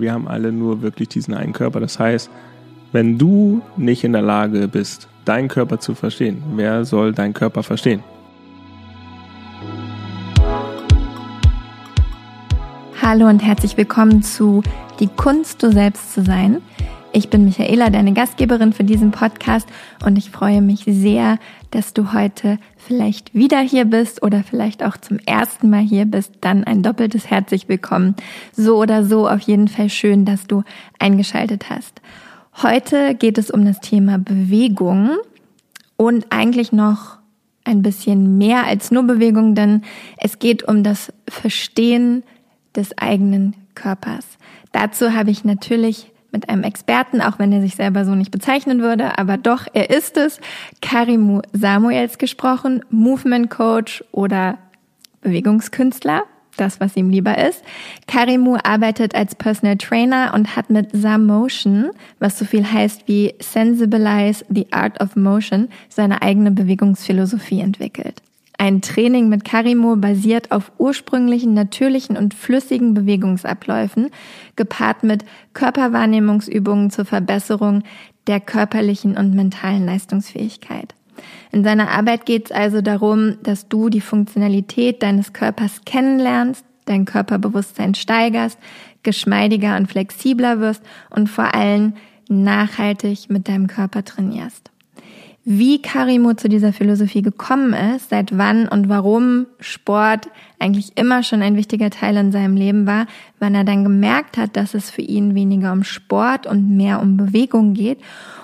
Wir haben alle nur wirklich diesen einen Körper. Das heißt, wenn du nicht in der Lage bist, deinen Körper zu verstehen, wer soll deinen Körper verstehen? Hallo und herzlich willkommen zu Die Kunst, du selbst zu sein. Ich bin Michaela, deine Gastgeberin für diesen Podcast und ich freue mich sehr, dass du heute vielleicht wieder hier bist oder vielleicht auch zum ersten Mal hier bist. Dann ein doppeltes herzlich willkommen. So oder so auf jeden Fall schön, dass du eingeschaltet hast. Heute geht es um das Thema Bewegung und eigentlich noch ein bisschen mehr als nur Bewegung, denn es geht um das Verstehen des eigenen Körpers. Dazu habe ich natürlich mit einem Experten, auch wenn er sich selber so nicht bezeichnen würde, aber doch, er ist es, Karimu Samuels gesprochen, Movement Coach oder Bewegungskünstler, das, was ihm lieber ist. Karimu arbeitet als Personal Trainer und hat mit Samotion, was so viel heißt wie Sensibilize the Art of Motion, seine eigene Bewegungsphilosophie entwickelt. Ein Training mit Karimo basiert auf ursprünglichen, natürlichen und flüssigen Bewegungsabläufen, gepaart mit Körperwahrnehmungsübungen zur Verbesserung der körperlichen und mentalen Leistungsfähigkeit. In seiner Arbeit geht es also darum, dass du die Funktionalität deines Körpers kennenlernst, dein Körperbewusstsein steigerst, geschmeidiger und flexibler wirst und vor allem nachhaltig mit deinem Körper trainierst wie Karimo zu dieser Philosophie gekommen ist, seit wann und warum Sport eigentlich immer schon ein wichtiger Teil in seinem Leben war, wann er dann gemerkt hat, dass es für ihn weniger um Sport und mehr um Bewegung geht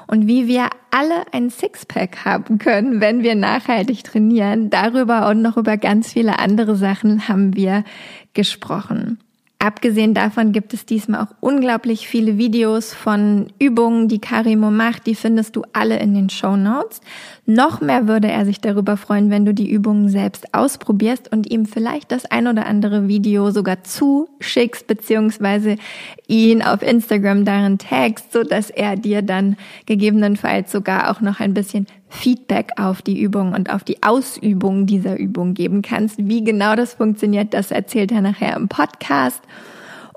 und wie wir alle ein Sixpack haben können, wenn wir nachhaltig trainieren. Darüber und noch über ganz viele andere Sachen haben wir gesprochen. Abgesehen davon gibt es diesmal auch unglaublich viele Videos von Übungen, die Karimo macht. Die findest du alle in den Show Notes. Noch mehr würde er sich darüber freuen, wenn du die Übungen selbst ausprobierst und ihm vielleicht das ein oder andere Video sogar zuschickst, beziehungsweise ihn auf Instagram darin tagst, so dass er dir dann gegebenenfalls sogar auch noch ein bisschen Feedback auf die Übung und auf die Ausübung dieser Übung geben kannst. Wie genau das funktioniert, das erzählt er nachher im Podcast.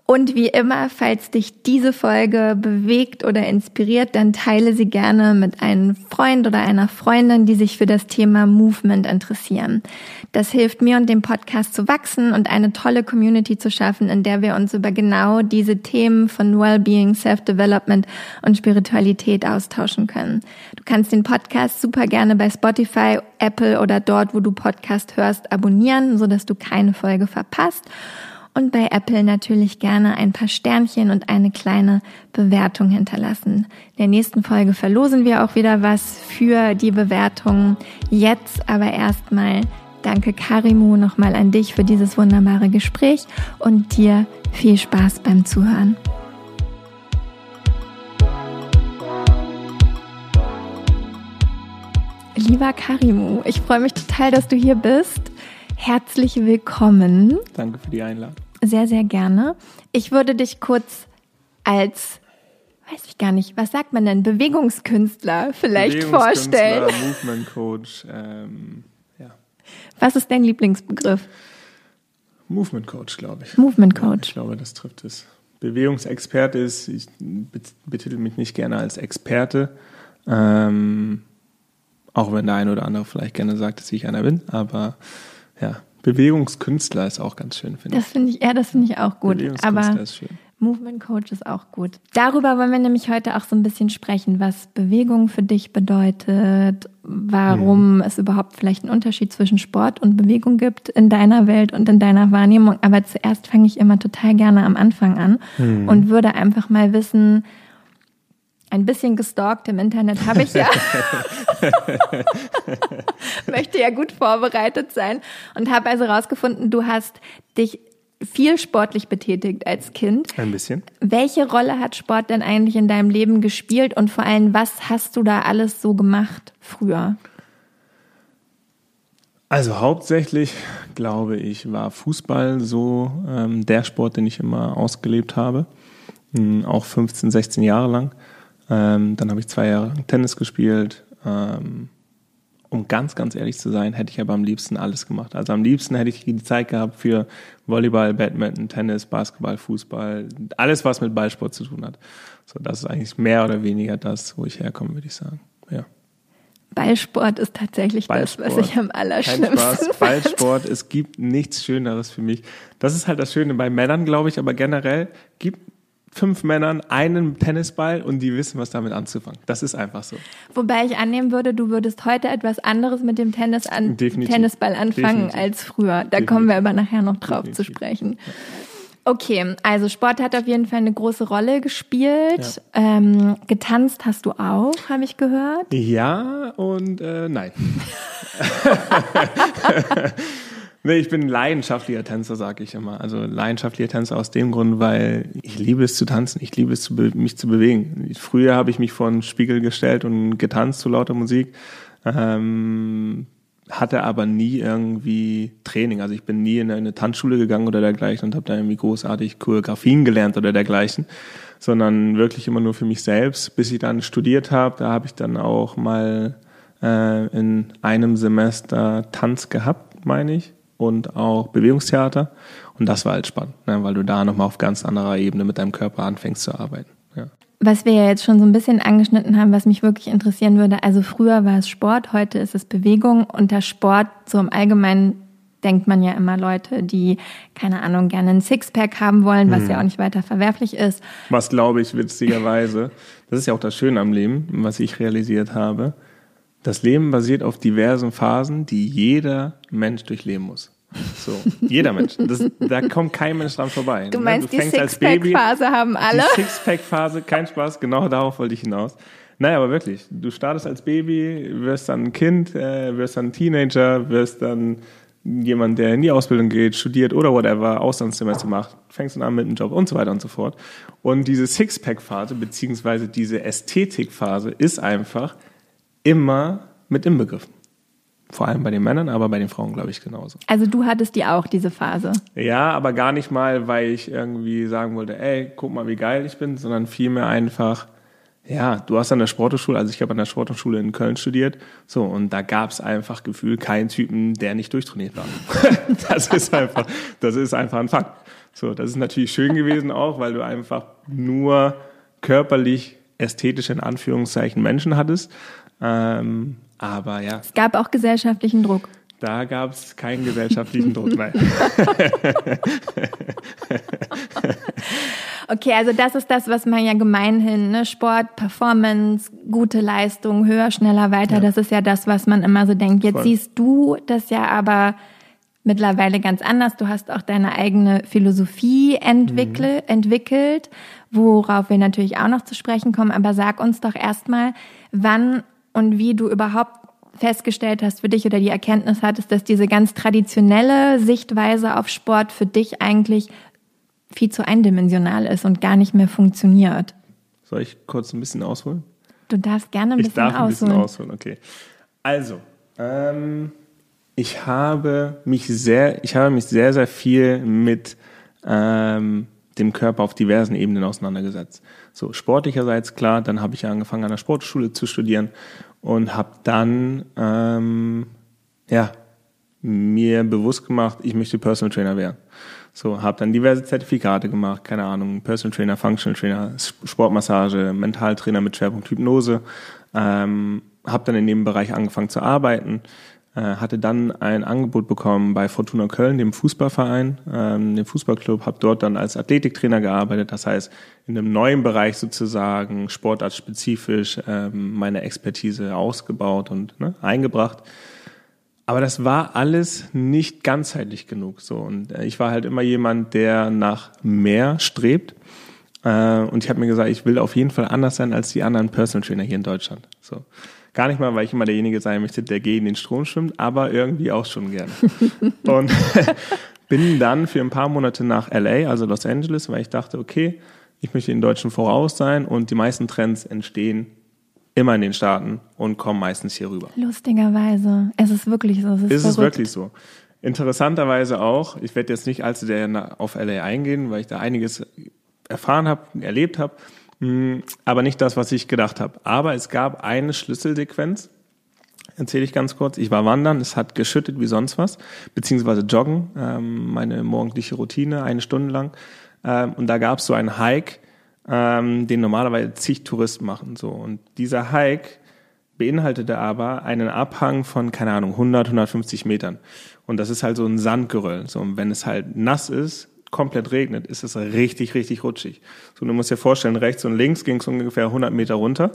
Und wie immer, falls dich diese Folge bewegt oder inspiriert, dann teile sie gerne mit einem Freund oder einer Freundin, die sich für das Thema Movement interessieren. Das hilft mir und dem Podcast zu wachsen und eine tolle Community zu schaffen, in der wir uns über genau diese Themen von Wellbeing, Self-Development und Spiritualität austauschen können. Du kannst den Podcast super gerne bei Spotify, Apple oder dort, wo du Podcast hörst, abonnieren, sodass du keine Folge verpasst und bei Apple natürlich gerne ein paar Sternchen und eine kleine Bewertung hinterlassen. In der nächsten Folge verlosen wir auch wieder was für die Bewertung. Jetzt aber erstmal danke Karimu nochmal an dich für dieses wunderbare Gespräch und dir viel Spaß beim Zuhören. Lieber Karimu, ich freue mich total, dass du hier bist. Herzlich willkommen. Danke für die Einladung. Sehr, sehr gerne. Ich würde dich kurz als, weiß ich gar nicht, was sagt man denn, Bewegungskünstler vielleicht Bewegungskünstler, vorstellen. Movement Coach, ähm. Was ist dein Lieblingsbegriff? Movement Coach, glaube ich. Movement Coach. Ja, ich glaube, das trifft es. Bewegungsexperte ist, ich betitel mich nicht gerne als Experte, ähm, auch wenn der eine oder andere vielleicht gerne sagt, dass ich einer bin, aber ja, Bewegungskünstler ist auch ganz schön, finde ich. Das finde ich, ja, das finde ich auch gut. Aber ist schön. Movement Coach ist auch gut. Darüber wollen wir nämlich heute auch so ein bisschen sprechen, was Bewegung für dich bedeutet, warum mhm. es überhaupt vielleicht einen Unterschied zwischen Sport und Bewegung gibt in deiner Welt und in deiner Wahrnehmung. Aber zuerst fange ich immer total gerne am Anfang an mhm. und würde einfach mal wissen, ein bisschen gestalkt im Internet habe ich ja. Möchte ja gut vorbereitet sein und habe also rausgefunden, du hast dich viel sportlich betätigt als Kind. Ein bisschen. Welche Rolle hat Sport denn eigentlich in deinem Leben gespielt und vor allem, was hast du da alles so gemacht früher? Also hauptsächlich, glaube ich, war Fußball so ähm, der Sport, den ich immer ausgelebt habe. Mhm, auch 15, 16 Jahre lang. Ähm, dann habe ich zwei Jahre Tennis gespielt, ähm, um ganz, ganz ehrlich zu sein, hätte ich aber am liebsten alles gemacht. Also am liebsten hätte ich die Zeit gehabt für Volleyball, Badminton, Tennis, Basketball, Fußball, alles, was mit Ballsport zu tun hat. So, das ist eigentlich mehr oder weniger das, wo ich herkomme, würde ich sagen. Ja. Ballsport ist tatsächlich Ballsport. das, was ich am allerschlimmsten Kein Spaß. Ballsport, es gibt nichts Schöneres für mich. Das ist halt das Schöne bei Männern, glaube ich, aber generell gibt fünf Männern einen Tennisball und die wissen, was damit anzufangen. Das ist einfach so. Wobei ich annehmen würde, du würdest heute etwas anderes mit dem Tennis an, Tennisball anfangen Definitiv. als früher. Da Definitiv. kommen wir aber nachher noch drauf Definitiv. zu sprechen. Okay, also Sport hat auf jeden Fall eine große Rolle gespielt. Ja. Ähm, getanzt hast du auch, habe ich gehört. Ja und äh, nein. Nee, ich bin leidenschaftlicher Tänzer, sage ich immer. Also leidenschaftlicher Tänzer aus dem Grund, weil ich liebe es zu tanzen, ich liebe es, zu mich zu bewegen. Früher habe ich mich vor einen Spiegel gestellt und getanzt zu lauter Musik, ähm, hatte aber nie irgendwie Training. Also ich bin nie in eine Tanzschule gegangen oder dergleichen und habe da irgendwie großartig Choreografien gelernt oder dergleichen, sondern wirklich immer nur für mich selbst. Bis ich dann studiert habe, da habe ich dann auch mal äh, in einem Semester Tanz gehabt, meine ich und auch Bewegungstheater. Und das war halt spannend, ne, weil du da nochmal auf ganz anderer Ebene mit deinem Körper anfängst zu arbeiten. Ja. Was wir ja jetzt schon so ein bisschen angeschnitten haben, was mich wirklich interessieren würde, also früher war es Sport, heute ist es Bewegung. Unter Sport so im Allgemeinen denkt man ja immer Leute, die, keine Ahnung, gerne ein Sixpack haben wollen, was hm. ja auch nicht weiter verwerflich ist. Was glaube ich, witzigerweise, das ist ja auch das Schöne am Leben, was ich realisiert habe, das Leben basiert auf diversen Phasen, die jeder Mensch durchleben muss. So, jeder Mensch. Das, da kommt kein Mensch dran vorbei. Du ne? meinst, du die Sixpack-Phase haben alle? Die Sixpack-Phase, kein Spaß, genau darauf wollte ich hinaus. Naja, aber wirklich, du startest als Baby, wirst dann ein Kind, äh, wirst dann ein Teenager, wirst dann jemand, der in die Ausbildung geht, studiert oder whatever, Auslandssemester macht, fängst dann an mit einem Job und so weiter und so fort. Und diese Sixpack-Phase, beziehungsweise diese Ästhetik-Phase ist einfach, immer mit inbegriffen. Vor allem bei den Männern, aber bei den Frauen, glaube ich, genauso. Also du hattest die auch, diese Phase? Ja, aber gar nicht mal, weil ich irgendwie sagen wollte, ey, guck mal, wie geil ich bin, sondern vielmehr einfach, ja, du hast an der Sporthochschule, also ich habe an der Sporthochschule in Köln studiert, so, und da gab es einfach Gefühl keinen Typen, der nicht durchtrainiert war. das ist einfach, das ist einfach ein Fakt. So, das ist natürlich schön gewesen auch, weil du einfach nur körperlich ästhetische in Anführungszeichen Menschen hattest. Ähm, aber ja. Es gab auch gesellschaftlichen Druck. Da gab es keinen gesellschaftlichen Druck, nein. okay, also das ist das, was man ja gemeinhin, ne? Sport, Performance, gute Leistung, höher, schneller, weiter, ja. das ist ja das, was man immer so denkt. Jetzt Voll. siehst du das ja aber mittlerweile ganz anders. Du hast auch deine eigene Philosophie entwickle, mhm. entwickelt, worauf wir natürlich auch noch zu sprechen kommen. Aber sag uns doch erstmal, wann und wie du überhaupt festgestellt hast für dich oder die Erkenntnis hattest, dass diese ganz traditionelle Sichtweise auf Sport für dich eigentlich viel zu eindimensional ist und gar nicht mehr funktioniert. Soll ich kurz ein bisschen ausholen? Du darfst gerne ein ich bisschen ausholen. Ich darf ein bisschen ausholen, okay. Also, ähm, ich habe mich sehr, ich habe mich sehr, sehr viel mit ähm, dem Körper auf diversen Ebenen auseinandergesetzt. So sportlicherseits klar, dann habe ich angefangen an der Sportschule zu studieren und habe dann ähm, ja mir bewusst gemacht, ich möchte Personal Trainer werden. So, habe dann diverse Zertifikate gemacht, keine Ahnung, Personal Trainer, Functional Trainer, Sportmassage, Mentaltrainer mit Schwerpunkt Hypnose. Ähm, habe dann in dem Bereich angefangen zu arbeiten, hatte dann ein Angebot bekommen bei Fortuna Köln, dem Fußballverein, ähm, dem Fußballclub, habe dort dann als Athletiktrainer gearbeitet, das heißt in einem neuen Bereich sozusagen sportartspezifisch ähm, meine Expertise ausgebaut und ne, eingebracht. Aber das war alles nicht ganzheitlich genug. So und äh, ich war halt immer jemand, der nach mehr strebt. Äh, und ich habe mir gesagt, ich will auf jeden Fall anders sein als die anderen Personal Trainer hier in Deutschland. So. Gar nicht mal, weil ich immer derjenige sein möchte, der gegen den Strom schwimmt, aber irgendwie auch schon gerne. und bin dann für ein paar Monate nach LA, also Los Angeles, weil ich dachte, okay, ich möchte den Deutschen voraus sein und die meisten Trends entstehen immer in den Staaten und kommen meistens hier rüber. Lustigerweise. Es ist wirklich so. Es ist, ist es wirklich so. Interessanterweise auch, ich werde jetzt nicht allzu sehr auf LA eingehen, weil ich da einiges erfahren habe, erlebt habe. Hm, aber nicht das, was ich gedacht habe. Aber es gab eine Schlüsselsequenz erzähle ich ganz kurz. Ich war wandern, es hat geschüttet wie sonst was, beziehungsweise joggen, ähm, meine morgendliche Routine, eine Stunde lang. Ähm, und da gab es so einen Hike, ähm, den normalerweise zig Touristen machen. So. Und dieser Hike beinhaltete aber einen Abhang von, keine Ahnung, 100, 150 Metern. Und das ist halt so ein Sandgeröll. So, und wenn es halt nass ist, komplett regnet, ist es richtig, richtig rutschig. So, du musst dir vorstellen, rechts und links ging es ungefähr 100 Meter runter.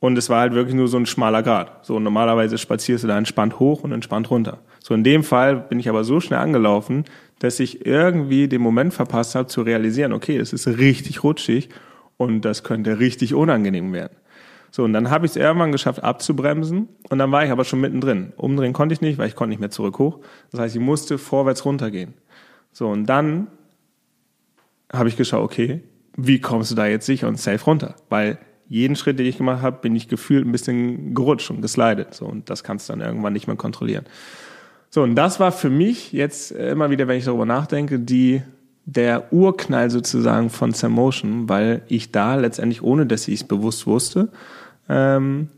Und es war halt wirklich nur so ein schmaler Grad. So, normalerweise spazierst du da entspannt hoch und entspannt runter. So, in dem Fall bin ich aber so schnell angelaufen, dass ich irgendwie den Moment verpasst habe, zu realisieren, okay, es ist richtig rutschig und das könnte richtig unangenehm werden. So, und dann habe ich es irgendwann geschafft, abzubremsen und dann war ich aber schon mittendrin. Umdrehen konnte ich nicht, weil ich konnte nicht mehr zurück hoch. Das heißt, ich musste vorwärts runtergehen. So, und dann habe ich geschaut, okay, wie kommst du da jetzt sicher und safe runter? Weil jeden Schritt, den ich gemacht habe, bin ich gefühlt ein bisschen gerutscht und geslidet. So, und das kannst du dann irgendwann nicht mehr kontrollieren. So, und das war für mich jetzt immer wieder, wenn ich darüber nachdenke, die der Urknall sozusagen von Sam Motion, weil ich da letztendlich, ohne dass ich es bewusst wusste, ähm,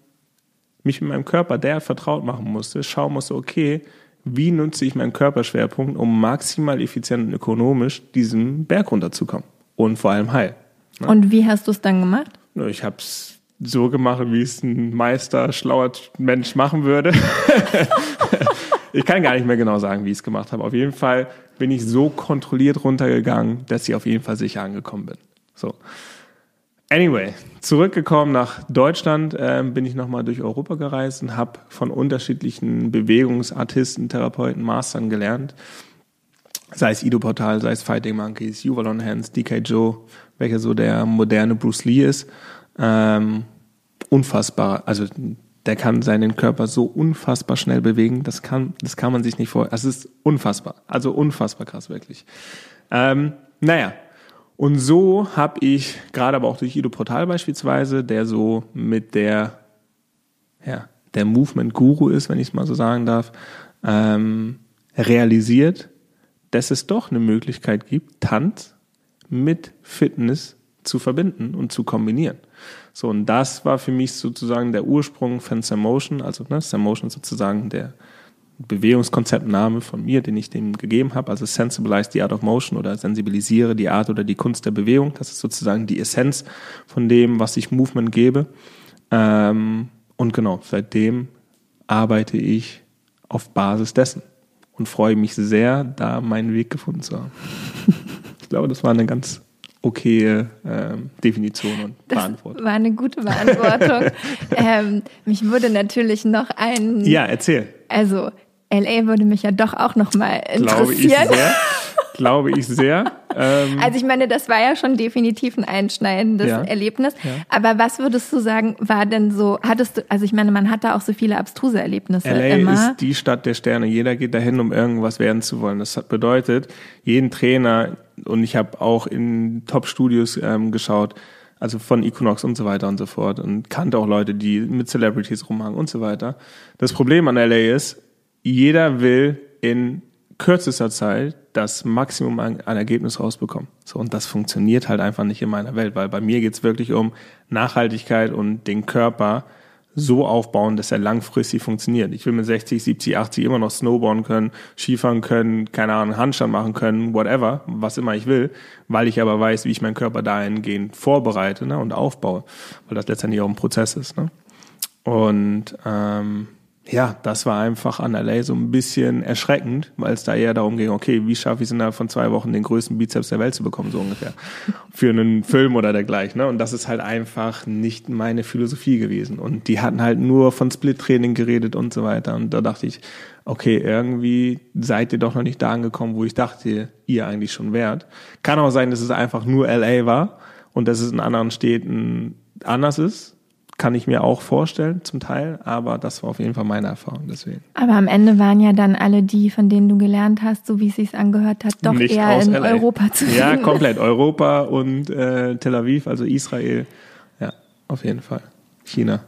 mich mit meinem Körper der vertraut machen musste, schauen musste, okay, wie nutze ich meinen Körperschwerpunkt, um maximal effizient und ökonomisch diesen Berg runterzukommen und vor allem heil. Ne? Und wie hast du es dann gemacht? Ich habe es so gemacht, wie es ein Meister, schlauer Mensch machen würde. ich kann gar nicht mehr genau sagen, wie ich es gemacht habe. Auf jeden Fall bin ich so kontrolliert runtergegangen, dass ich auf jeden Fall sicher angekommen bin. So. Anyway, zurückgekommen nach Deutschland, äh, bin ich nochmal durch Europa gereist und habe von unterschiedlichen Bewegungsartisten, Therapeuten, Mastern gelernt. Sei es Ido Portal, sei es Fighting Monkeys, Yuval on Hands, DK Joe, welcher so der moderne Bruce Lee ist. Ähm, unfassbar, also der kann seinen Körper so unfassbar schnell bewegen, das kann, das kann man sich nicht vorstellen. Das ist unfassbar, also unfassbar krass wirklich. Ähm, naja, und so habe ich, gerade aber auch durch Ido Portal beispielsweise, der so mit der, ja, der Movement-Guru ist, wenn ich es mal so sagen darf, ähm, realisiert, dass es doch eine Möglichkeit gibt, Tanz mit Fitness zu verbinden und zu kombinieren. So, und das war für mich sozusagen der Ursprung von Samotion, also ne, Samotion sozusagen der Bewegungskonzeptname von mir, den ich dem gegeben habe, also Sensibilize the Art of Motion oder sensibilisiere die Art oder die Kunst der Bewegung. Das ist sozusagen die Essenz von dem, was ich Movement gebe. Ähm, und genau, seitdem arbeite ich auf Basis dessen und freue mich sehr, da meinen Weg gefunden zu haben. ich glaube, das war eine ganz okaye ähm, Definition und das Beantwortung. War eine gute Beantwortung. ähm, mich würde natürlich noch ein. Ja, erzähl. Also LA würde mich ja doch auch noch mal interessieren. Glaube ich sehr. Glaube ich sehr. Ähm, also ich meine, das war ja schon definitiv ein einschneidendes ja, Erlebnis. Ja. Aber was würdest du sagen, war denn so, hattest du, also ich meine, man hat da auch so viele abstruse Erlebnisse LA immer. ist die Stadt der Sterne. Jeder geht dahin, um irgendwas werden zu wollen. Das bedeutet, jeden Trainer, und ich habe auch in Top-Studios ähm, geschaut, also von Equinox und so weiter und so fort und kannte auch Leute, die mit Celebrities rumhangen und so weiter. Das Problem an LA ist, jeder will in kürzester Zeit das Maximum an, an Ergebnis rausbekommen. So, und das funktioniert halt einfach nicht in meiner Welt, weil bei mir geht's wirklich um Nachhaltigkeit und den Körper so aufbauen, dass er langfristig funktioniert. Ich will mit 60, 70, 80 immer noch snowboarden können, Skifahren können, keine Ahnung, Handstand machen können, whatever, was immer ich will, weil ich aber weiß, wie ich meinen Körper dahingehend vorbereite ne, und aufbaue, weil das letztendlich auch ein Prozess ist. Ne? Und ähm, ja, das war einfach an LA so ein bisschen erschreckend, weil es da eher darum ging, okay, wie schaffe ich es innerhalb von zwei Wochen den größten Bizeps der Welt zu bekommen, so ungefähr. Für einen Film oder dergleichen. Ne? Und das ist halt einfach nicht meine Philosophie gewesen. Und die hatten halt nur von Split-Training geredet und so weiter. Und da dachte ich, okay, irgendwie seid ihr doch noch nicht da angekommen, wo ich dachte, ihr eigentlich schon wärt. Kann auch sein, dass es einfach nur LA war und dass es in anderen Städten anders ist kann ich mir auch vorstellen, zum Teil, aber das war auf jeden Fall meine Erfahrung deswegen. Aber am Ende waren ja dann alle die, von denen du gelernt hast, so wie es sich angehört hat, doch Nicht eher in LA. Europa zu finden. Ja, komplett. Europa und äh, Tel Aviv, also Israel. Ja, auf jeden Fall. China.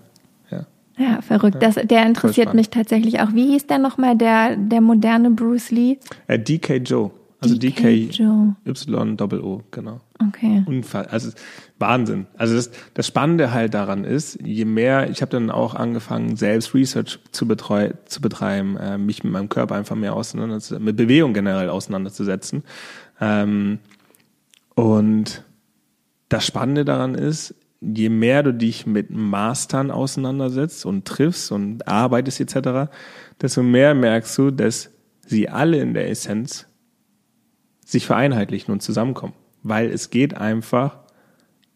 Ja, ja verrückt. Das, der interessiert mich tatsächlich auch. Wie hieß der nochmal, der, der moderne Bruce Lee? Äh, DK Joe. Also DK Joe. DKY-O, genau. Okay. Unfall. Also Wahnsinn. Also das, das Spannende halt daran ist, je mehr, ich habe dann auch angefangen, selbst Research zu, betreu, zu betreiben, äh, mich mit meinem Körper einfach mehr auseinanderzusetzen, mit Bewegung generell auseinanderzusetzen. Ähm, und das Spannende daran ist, je mehr du dich mit Mastern auseinandersetzt und triffst und arbeitest etc., desto mehr merkst du, dass sie alle in der Essenz sich vereinheitlichen und zusammenkommen. Weil es geht einfach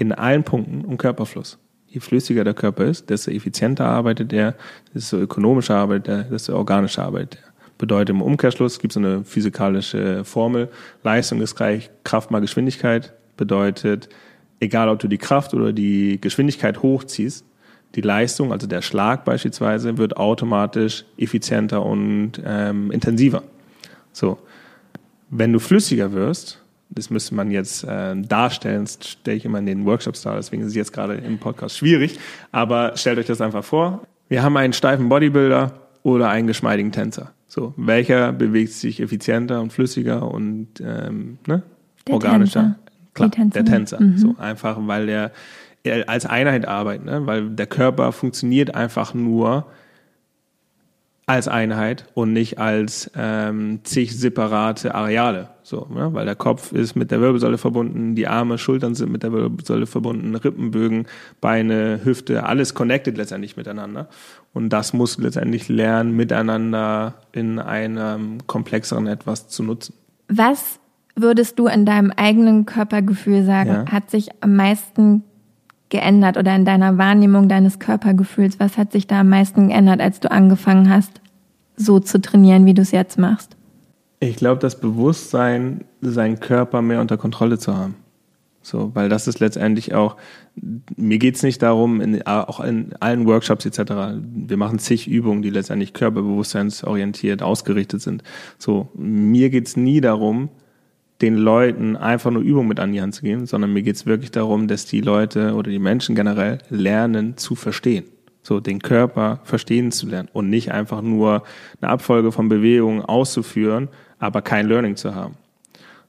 in allen Punkten um Körperfluss. Je flüssiger der Körper ist, desto effizienter arbeitet er, desto ökonomischer arbeitet er, desto organischer arbeitet er. Bedeutet im Umkehrschluss gibt es eine physikalische Formel, Leistung ist gleich Kraft mal Geschwindigkeit, bedeutet, egal ob du die Kraft oder die Geschwindigkeit hochziehst, die Leistung, also der Schlag beispielsweise, wird automatisch effizienter und ähm, intensiver. So, wenn du flüssiger wirst, das müsste man jetzt äh, darstellen, das stelle ich immer in den Workshops dar, deswegen ist es jetzt gerade im Podcast schwierig, aber stellt euch das einfach vor. Wir haben einen steifen Bodybuilder oder einen geschmeidigen Tänzer. So, welcher bewegt sich effizienter und flüssiger und ähm, ne? Der organischer? Tänzer. Klar, Die der. Tänzer. Mhm. So einfach, weil der er als Einheit arbeitet, ne? weil der Körper funktioniert einfach nur als Einheit und nicht als ähm, zig separate Areale. So, ne? Weil der Kopf ist mit der Wirbelsäule verbunden, die Arme, Schultern sind mit der Wirbelsäule verbunden, Rippenbögen, Beine, Hüfte, alles connected letztendlich miteinander. Und das muss letztendlich lernen, miteinander in einem komplexeren etwas zu nutzen. Was würdest du in deinem eigenen Körpergefühl sagen, Ja. hat sich am meisten geändert oder in deiner Wahrnehmung deines Körpergefühls? Was hat sich da am meisten geändert, als du angefangen hast, so zu trainieren, wie du es jetzt machst? Ich glaube, das Bewusstsein, seinen Körper mehr unter Kontrolle zu haben. So, weil das ist letztendlich auch, mir geht's nicht darum, in, auch in allen Workshops etc., wir machen zig Übungen, die letztendlich körperbewusstseinsorientiert ausgerichtet sind. So, mir geht's nie darum, den Leuten einfach nur Übungen mit an die Hand zu geben, sondern mir geht's wirklich darum, dass die Leute oder die Menschen generell lernen zu verstehen. So den Körper verstehen zu lernen und nicht einfach nur eine Abfolge von Bewegungen auszuführen, aber kein Learning zu haben.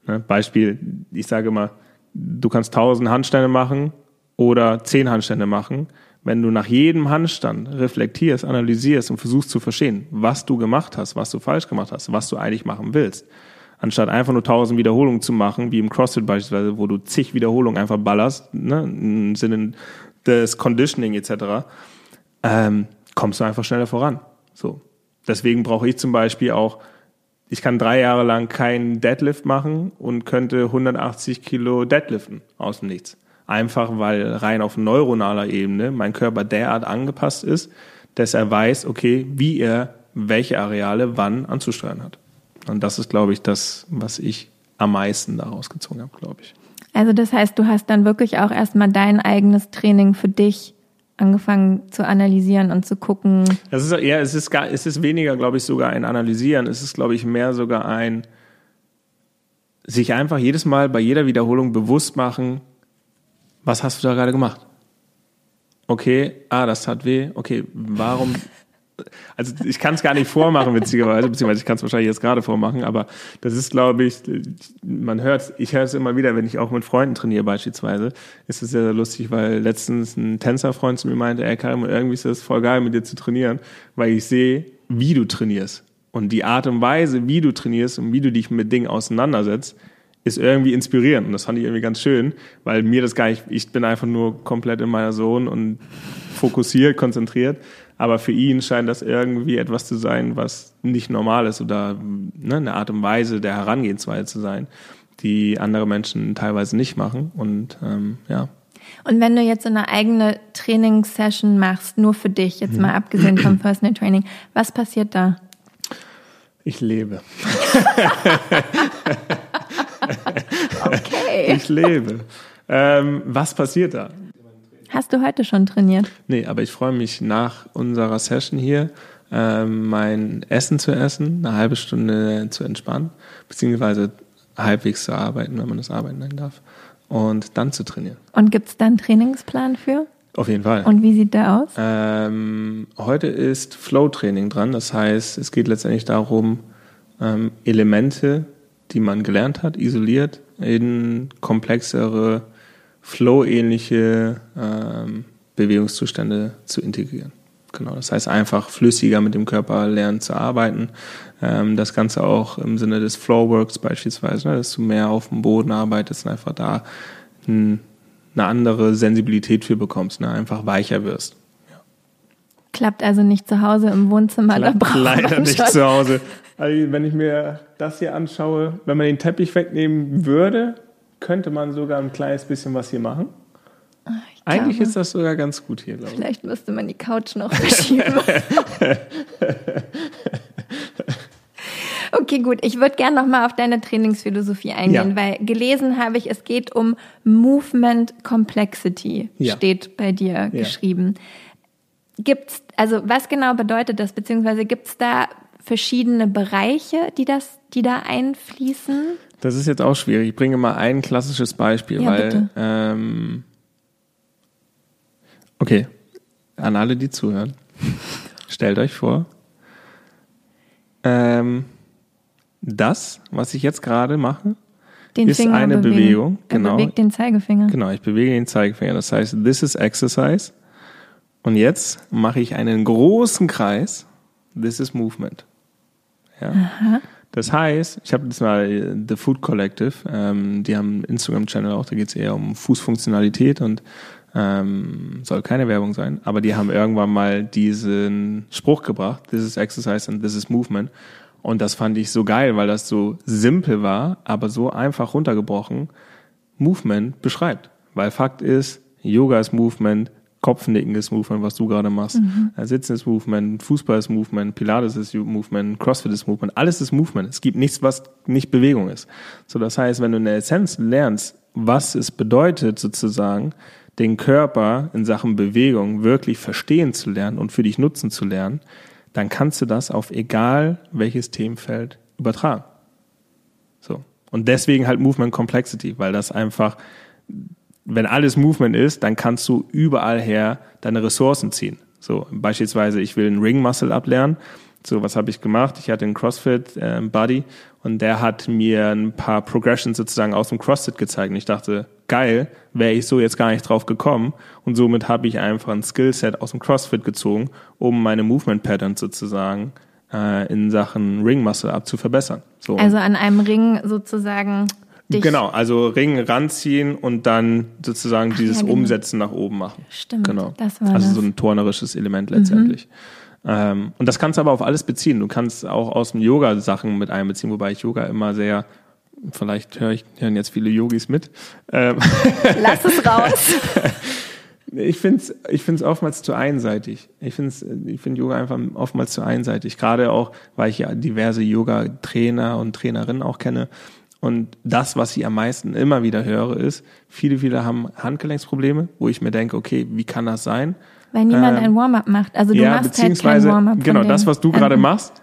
Ne? Beispiel, ich sage immer, du kannst tausend Handstände machen oder zehn Handstände machen. Wenn du nach jedem Handstand reflektierst, analysierst und versuchst zu verstehen, was du gemacht hast, was du falsch gemacht hast, was du eigentlich machen willst, anstatt einfach nur tausend Wiederholungen zu machen, wie im CrossFit beispielsweise, wo du zig Wiederholungen einfach ballerst, ne, im Sinne des Conditioning etc., ähm, kommst du einfach schneller voran. So. Deswegen brauche ich zum Beispiel auch, ich kann drei Jahre lang keinen Deadlift machen und könnte 180 Kilo Deadliften aus dem Nichts. Einfach weil rein auf neuronaler Ebene mein Körper derart angepasst ist, dass er weiß, okay, wie er welche Areale wann anzusteuern hat. Und das ist, glaube ich, das, was ich am meisten daraus gezogen habe, glaube ich. Also das heißt, du hast dann wirklich auch erstmal dein eigenes Training für dich angefangen zu analysieren und zu gucken. Das ist eher, es ist gar, es ist weniger, glaube ich, sogar ein Analysieren. Es ist, glaube ich, mehr sogar ein sich einfach jedes Mal bei jeder Wiederholung bewusst machen, was hast du da gerade gemacht? Okay, ah, das tat weh. Okay, warum? Also ich kann es gar nicht vormachen, witzigerweise, beziehungsweise ich kann es wahrscheinlich jetzt gerade vormachen, aber das ist, glaube ich, man hört ich höre es immer wieder, wenn ich auch mit Freunden trainiere beispielsweise, ist es sehr, sehr lustig, weil letztens ein Tänzerfreund zu mir meinte, ey Karim, irgendwie ist das voll geil, mit dir zu trainieren, weil ich sehe, wie du trainierst. Und die Art und Weise, wie du trainierst und wie du dich mit Dingen auseinandersetzt, ist irgendwie inspirierend. Und das fand ich irgendwie ganz schön, weil mir das gar nicht, ich bin einfach nur komplett in meiner Zone und fokussiert, konzentriert. Aber für ihn scheint das irgendwie etwas zu sein, was nicht normal ist oder ne, eine Art und Weise der Herangehensweise zu sein, die andere Menschen teilweise nicht machen. Und ähm, ja. Und wenn du jetzt so eine eigene Trainingssession machst, nur für dich, jetzt Mhm. mal abgesehen vom Personal Training, was passiert da? Ich lebe. Okay. Ich lebe. ähm, was passiert da? Hast du heute schon trainiert? Nee, aber ich freue mich nach unserer Session hier, ähm, mein Essen zu essen, eine halbe Stunde zu entspannen, beziehungsweise halbwegs zu arbeiten, wenn man das Arbeiten nennen darf, und dann zu trainieren. Und gibt's da einen Trainingsplan für? Auf jeden Fall. Und wie sieht der aus? Ähm, heute ist Flow-Training dran. Das heißt, es geht letztendlich darum, ähm, Elemente, die man gelernt hat, isoliert, in komplexere, flow-ähnliche ähm, Bewegungszustände zu integrieren. Genau, das heißt einfach flüssiger mit dem Körper lernen zu arbeiten. Ähm, das Ganze auch im Sinne des Flowworks beispielsweise, ne, dass du mehr auf dem Boden arbeitest und einfach da ein, eine andere Sensibilität für bekommst, ne, einfach weicher wirst. Klappt also nicht zu Hause im Wohnzimmer, da braucht Leider nicht schon. zu Hause. Also wenn ich mir das hier anschaue, wenn man den Teppich wegnehmen würde, könnte man sogar ein kleines bisschen was hier machen. Ich Eigentlich glaube, ist das sogar ganz gut hier, glaube ich. Vielleicht müsste man die Couch noch verschieben. okay, gut. Ich würde gerne noch mal auf deine Trainingsphilosophie eingehen, ja. weil gelesen habe ich, es geht um Movement Complexity, ja. steht bei dir ja. geschrieben. Gibt's, also was genau bedeutet das, beziehungsweise gibt es da verschiedene Bereiche, die das, die da einfließen? Das ist jetzt auch schwierig. Ich bringe mal ein klassisches Beispiel, ja, weil ähm, okay, an alle, die zuhören, stellt euch vor, ähm, das, was ich jetzt gerade mache, den ist Finger eine bewegen. Bewegung. Genau. Er bewegt den Zeigefinger. Genau, ich bewege den Zeigefinger. Das heißt, this is exercise. Und jetzt mache ich einen großen Kreis. This is movement. Ja. Aha. Das heißt, ich habe jetzt mal The Food Collective, ähm, die haben einen Instagram-Channel auch, da geht es eher um Fußfunktionalität und ähm, soll keine Werbung sein, aber die haben irgendwann mal diesen Spruch gebracht, this is exercise and this is movement. Und das fand ich so geil, weil das so simpel war, aber so einfach runtergebrochen Movement beschreibt. Weil Fakt ist, Yoga ist Movement, Kopfnicken ist Movement, was du gerade machst. Mhm. Sitzen ist Movement, Fußball ist Movement, Pilates ist Movement, Crossfit ist Movement. Alles ist Movement. Es gibt nichts, was nicht Bewegung ist. So, das heißt, wenn du in der Essenz lernst, was es bedeutet, sozusagen, den Körper in Sachen Bewegung wirklich verstehen zu lernen und für dich nutzen zu lernen, dann kannst du das auf egal welches Themenfeld übertragen. So. Und deswegen halt Movement Complexity, weil das einfach wenn alles Movement ist, dann kannst du überall her deine Ressourcen ziehen. So, beispielsweise, ich will einen Ring Muscle ablernen. So, was habe ich gemacht? Ich hatte einen CrossFit äh, Buddy und der hat mir ein paar Progressions sozusagen aus dem CrossFit gezeigt. Und ich dachte, geil, wäre ich so jetzt gar nicht drauf gekommen. Und somit habe ich einfach ein Skillset aus dem CrossFit gezogen, um meine Movement Patterns sozusagen äh, in Sachen Ring Muscle Up. So. Also an einem Ring sozusagen Dich. Genau, also Ring ranziehen und dann sozusagen Ach, dieses ja, genau. Umsetzen nach oben machen. Stimmt, genau. das war Also das. so ein turnerisches Element letztendlich. Mhm. Ähm, und das kannst du aber auf alles beziehen. Du kannst auch aus dem Yoga Sachen mit einbeziehen, wobei ich Yoga immer sehr Vielleicht höre ich, hören jetzt viele Yogis mit. Ähm Lass es raus. Ich finde es ich find's oftmals zu einseitig. Ich finde ich find Yoga einfach oftmals zu einseitig. Gerade auch, weil ich ja diverse Yoga-Trainer und Trainerinnen auch kenne. Und das, was ich am meisten immer wieder höre, ist, viele, viele haben Handgelenksprobleme, wo ich mir denke, okay, wie kann das sein? Weil niemand ähm, ein Warm-up macht. Also du ja, machst halt kein Warm-up. Genau, das, was du gerade machst,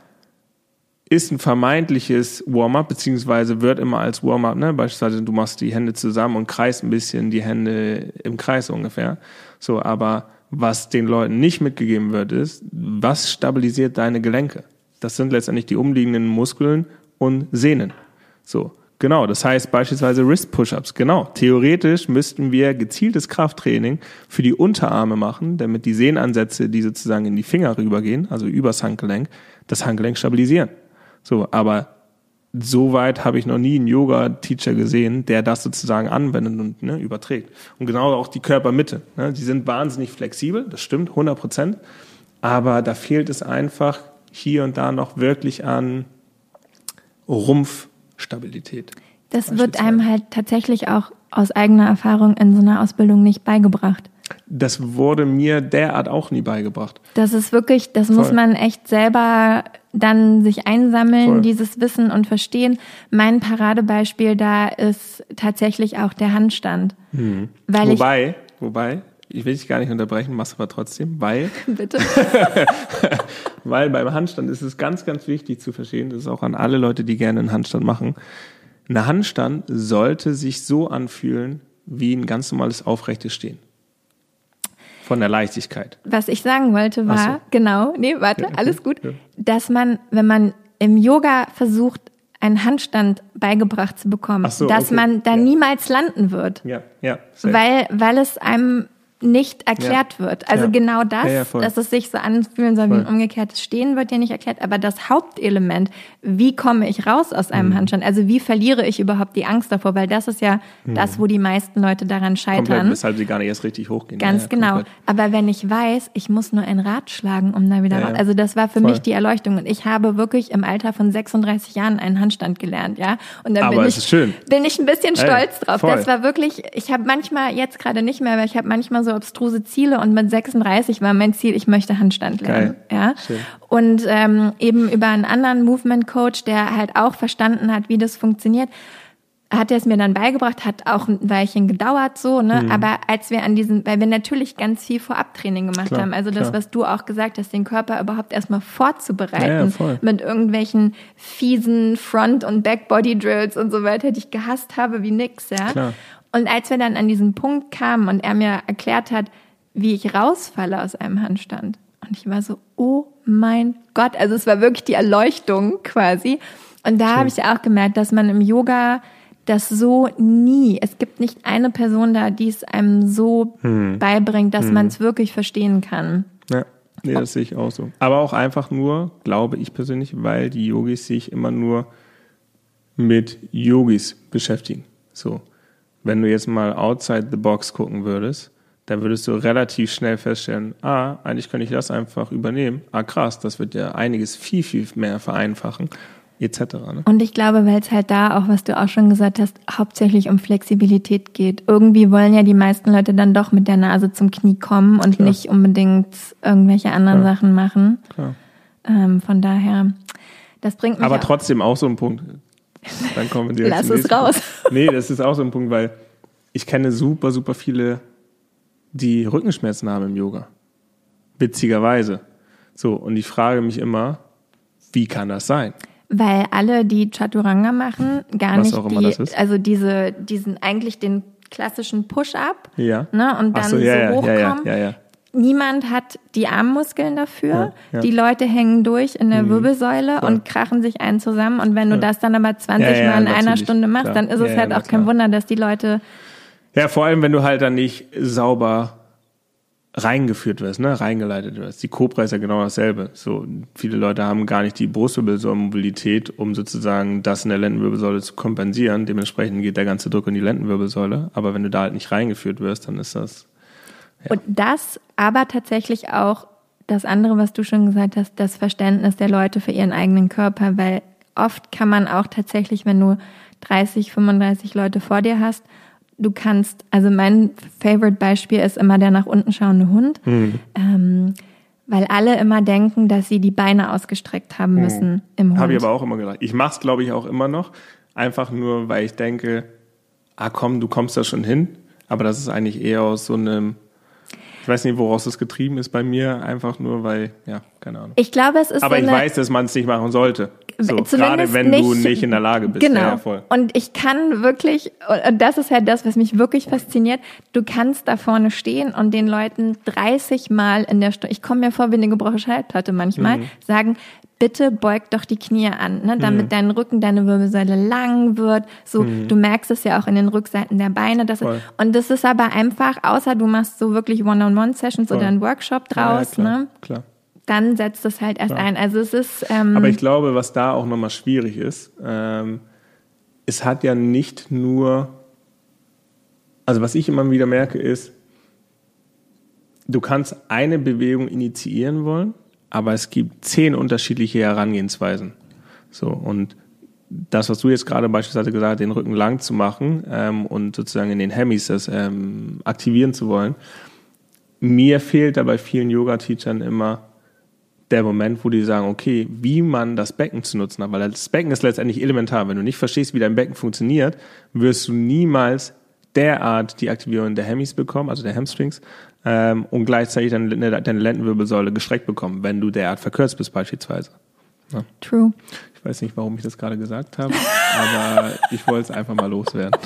ist ein vermeintliches Warm-up, beziehungsweise wird immer als Warm-up, ne? Beispielsweise du machst die Hände zusammen und kreist ein bisschen die Hände im Kreis ungefähr. So, aber was den Leuten nicht mitgegeben wird, ist, was stabilisiert deine Gelenke? Das sind letztendlich die umliegenden Muskeln und Sehnen. So. Genau, das heißt beispielsweise Wrist-Push-Ups. Genau, theoretisch müssten wir gezieltes Krafttraining für die Unterarme machen, damit die Sehnenansätze, die sozusagen in die Finger rübergehen, also übers Handgelenk, das Handgelenk stabilisieren. So, aber so weit habe ich noch nie einen Yoga-Teacher gesehen, der das sozusagen anwendet und ne, überträgt. Und genau auch die Körpermitte. Ne, die sind wahnsinnig flexibel, das stimmt, 100 Prozent. Aber da fehlt es einfach hier und da noch wirklich an Rumpf, Stabilität. Das wird einem halt tatsächlich auch aus eigener Erfahrung in so einer Ausbildung nicht beigebracht. Das wurde mir derart auch nie beigebracht. Das ist wirklich, das Voll. muss man echt selber dann sich einsammeln, Voll. dieses Wissen und verstehen. Mein Paradebeispiel da ist tatsächlich auch der Handstand. Weil wobei, ich, wobei, ich will dich gar nicht unterbrechen, mach's aber trotzdem, weil. Bitte. weil beim Handstand ist es ganz, ganz wichtig zu verstehen, das ist auch an alle Leute, die gerne einen Handstand machen. Ein Handstand sollte sich so anfühlen wie ein ganz normales aufrechtes Stehen. Von der Leichtigkeit. Was ich sagen wollte war, so. genau, nee, warte, ja, okay. alles gut, ja. dass man, wenn man im Yoga versucht, einen Handstand beigebracht zu bekommen, so, dass okay. man da Ja. niemals landen wird. Ja, ja. safe. Weil, weil es einem nicht erklärt wird. Also Ja. genau das, Ja, ja, dass es sich so anfühlen soll wie ein umgekehrtes Stehen, wird ja nicht erklärt. Aber das Hauptelement, wie komme ich raus aus Mhm. einem Handstand? Also wie verliere ich überhaupt die Angst davor? Weil das ist ja das, wo die meisten Leute daran Mhm. komplett, scheitern. weshalb sie gar nicht erst richtig hochgehen. Ganz Ja, ja, genau. komplett. Aber wenn ich weiß, ich muss nur ein Rad schlagen, um da wieder Ja, raus. ja. Also das war für Voll. mich die Erleuchtung. Und ich habe wirklich im Alter von 36 Jahren einen Handstand gelernt, ja. Und da bin ich, ist schön. bin ich ein bisschen stolz drauf. voll. Das war wirklich, ich habe manchmal, jetzt gerade nicht mehr, aber ich habe manchmal so abstruse Ziele und mit 36 war mein Ziel, ich möchte Handstand lernen. Geil. Ja. Schön. Und ähm, eben über einen anderen Movement Coach, der halt auch verstanden hat, wie das funktioniert, hat er es mir dann beigebracht, hat auch ein Weilchen gedauert so, ne? Mhm. Aber als wir an diesen, weil wir natürlich ganz viel Vorabtraining gemacht Klar, haben, also das, klar. was du auch gesagt hast, den Körper überhaupt erstmal vorzubereiten Ja, ja, mit irgendwelchen fiesen Front- und Back-Body-Drills und so weiter, die ich gehasst habe wie nix, ja. Klar. Und als wir dann an diesen Punkt kamen und er mir erklärt hat, wie ich rausfalle aus einem Handstand, und ich war so, oh mein Gott, also es war wirklich die Erleuchtung quasi. Und da habe ich auch gemerkt, dass man im Yoga das so nie, es gibt nicht eine Person da, die es einem so Hm. beibringt, dass man es wirklich verstehen kann. Ja, nee, das sehe ich auch so. Aber auch einfach nur, glaube ich persönlich, weil die Yogis sich immer nur mit Yogis beschäftigen. So, wenn du jetzt mal outside the box gucken würdest, dann würdest du relativ schnell feststellen, ah, eigentlich könnte ich das einfach übernehmen. Ah, krass, das wird ja einiges viel, viel mehr vereinfachen, etc. Ne? Und ich glaube, weil es halt da auch, was du auch schon gesagt hast, hauptsächlich um Flexibilität geht. Irgendwie wollen ja die meisten Leute dann doch mit der Nase zum Knie kommen und Klar. nicht unbedingt irgendwelche anderen Klar. Sachen machen. Ähm, von daher, das bringt mich Aber trotzdem auch so ein Punkt. Dann kommen wir Lass es raus. Punkt. Nee, das ist auch so ein Punkt, weil ich kenne super, super viele, die Rückenschmerzen haben im Yoga. Witzigerweise. So, und ich frage mich immer, wie kann das sein? Weil alle, die Chaturanga machen, gar Was nicht auch immer die, das ist. also diese, diesen eigentlich den klassischen Push-up, Ja. ne, und dann so, ja, ja, so ja, hochkommen. Ja, ja, ja. Niemand hat die Armmuskeln dafür. Ja, ja. Die Leute hängen durch in der Mhm. Wirbelsäule Voll. und krachen sich einen zusammen. Und wenn du Ja. das dann aber 20 Ja, ja, Mal in einer Stunde machst, klar. dann ist Ja, es ja, halt auch kein klar. Wunder, dass die Leute Ja, vor allem, wenn du halt dann nicht sauber reingeführt wirst, ne, reingeleitet wirst. Die Cobra ist ja genau dasselbe. So, viele Leute haben gar nicht die Brustwirbelsäulenmobilität, um sozusagen das in der Lendenwirbelsäule zu kompensieren. Dementsprechend geht der ganze Druck in die Lendenwirbelsäule. Aber wenn du da halt nicht reingeführt wirst, dann ist das, Ja. Und das, aber tatsächlich auch das andere, was du schon gesagt hast, das Verständnis der Leute für ihren eigenen Körper, weil oft kann man auch tatsächlich, wenn du 30, 35 Leute vor dir hast, du kannst, also mein Favorite-Beispiel ist immer der nach unten schauende Hund, ähm, weil alle immer denken, dass sie die Beine ausgestreckt haben müssen im Hund. habe ich aber auch immer gedacht. Ich mache es, glaube ich, auch immer noch. Einfach nur, weil ich denke, ah komm, du kommst da schon hin. Aber das ist eigentlich eher aus so einem, ich weiß nicht, woraus das getrieben ist bei mir. Einfach nur, weil, ja, keine Ahnung. ich glaube, es ist Aber so ich weiß, dass man es nicht machen sollte. So, gerade wenn du nicht in der Lage bist. Genau. Ja, voll. Und ich kann wirklich, und das ist halt das, was mich wirklich fasziniert, du kannst da vorne stehen und den Leuten 30 Mal in der Stunde, ich komme mir vor wie eine gebrochene Schallplatte manchmal, Mhm. sagen, bitte beug doch die Knie an, ne, damit Mhm. dein Rücken, deine Wirbelsäule lang wird. So, du merkst es ja auch in den Rückseiten der Beine. Das Voll. und das ist aber einfach, außer du machst so wirklich One-on-One-Sessions oder einen Workshop draus, ja, klar, ne, klar. dann setzt es halt erst ein. Also es ist, ähm, Aber ich glaube, was da auch nochmal schwierig ist, ähm, es hat ja nicht nur, also was ich immer wieder merke ist, du kannst eine Bewegung initiieren wollen, aber es gibt zehn unterschiedliche Herangehensweisen. So, und das, was du jetzt gerade beispielsweise gesagt hast, den Rücken lang zu machen ähm, und sozusagen in den Hemis das ähm, aktivieren zu wollen, mir fehlt da bei vielen Yoga-Teachern immer der Moment, wo die sagen, okay, wie man das Becken zu nutzen hat, weil das Becken ist letztendlich elementar. Wenn du nicht verstehst, wie dein Becken funktioniert, wirst du niemals derart die Aktivierung der Hemis bekommen, also der Hamstrings, ähm, und gleichzeitig deine, deine Lendenwirbelsäule gestreckt bekommen, wenn du derart verkürzt bist beispielsweise. true. Ich weiß nicht, warum ich das gerade gesagt habe, aber ich wollte es einfach mal loswerden.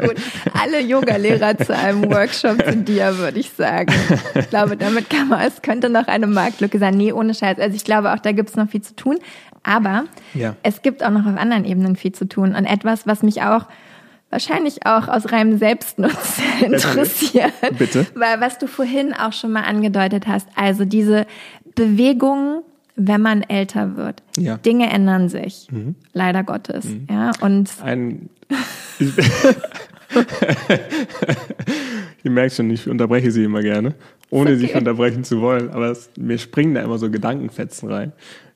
Gut, alle Yogalehrer zu einem Workshop zu dir, würde ich sagen. Ich glaube, damit kann man, es könnte noch eine Marktlücke sein. Nee, ohne Scheiß. Also ich glaube auch, da gibt es noch viel zu tun. Aber Ja. es gibt auch noch auf anderen Ebenen viel zu tun und etwas, was mich auch wahrscheinlich auch aus reinem Selbstnutz interessiert. Bitte. Weil was du vorhin auch schon mal angedeutet hast, also diese Bewegung, wenn man älter wird. Ja. Mhm. Dinge ändern sich, leider Gottes. Ja, und Ein. Ihr merkt schon, ich unterbreche sie immer gerne, ohne okay. unterbrechen zu wollen, aber es, mir springen da immer so Gedankenfetzen rein.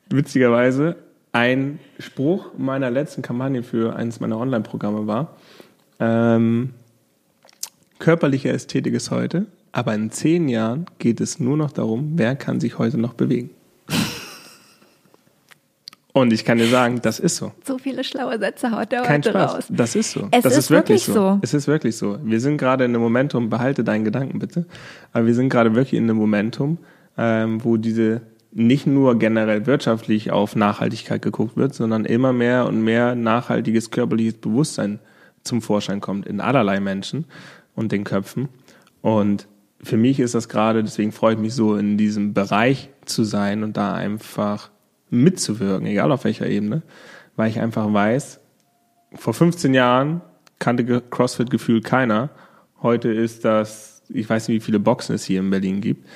Witzigerweise, ein Spruch meiner letzten Kampagne für eines meiner Online-Programme war, ähm, körperliche Ästhetik ist heute, aber in zehn Jahren geht es nur noch darum, wer kann sich heute noch bewegen. Und ich kann dir sagen, das ist so. so viele schlaue Sätze haut er Kein heute Spaß. raus. Das ist so. Es das ist wirklich so. Es ist wirklich so. Wir sind gerade in einem Momentum, behalte deinen Gedanken bitte, aber wir sind gerade wirklich in einem Momentum, ähm, wo diese nicht nur generell wirtschaftlich auf Nachhaltigkeit geguckt wird, sondern immer mehr und mehr nachhaltiges körperliches Bewusstsein zum Vorschein kommt in allerlei Menschen und den Köpfen. Und für mich ist das gerade, deswegen freue ich mich so, in diesem Bereich zu sein und da einfach mitzuwirken, egal auf welcher Ebene, weil ich einfach weiß, vor 15 Jahren kannte CrossFit gefühlt keiner. Heute ist das, ich weiß nicht, wie viele Boxen es hier in Berlin gibt.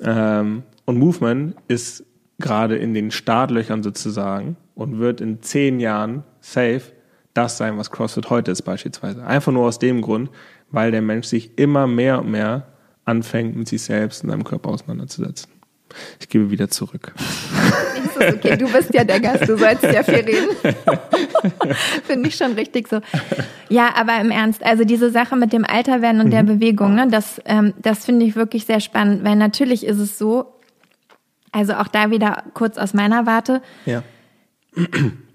Ähm, und Movement ist gerade in den Startlöchern sozusagen und wird in zehn Jahren safe das sein, was CrossFit heute ist beispielsweise. Einfach nur aus dem Grund, weil der Mensch sich immer mehr und mehr anfängt, mit sich selbst und seinem Körper auseinanderzusetzen. Ich gebe wieder zurück. Okay, du bist ja der Gast, du sollst ja viel reden. Finde ich schon richtig so. Ja, aber im Ernst, also diese Sache mit dem Alterwerden und der Bewegung, ne, das, ähm, das finde ich wirklich sehr spannend, weil natürlich ist es so, also auch da wieder kurz aus meiner Warte, Ja.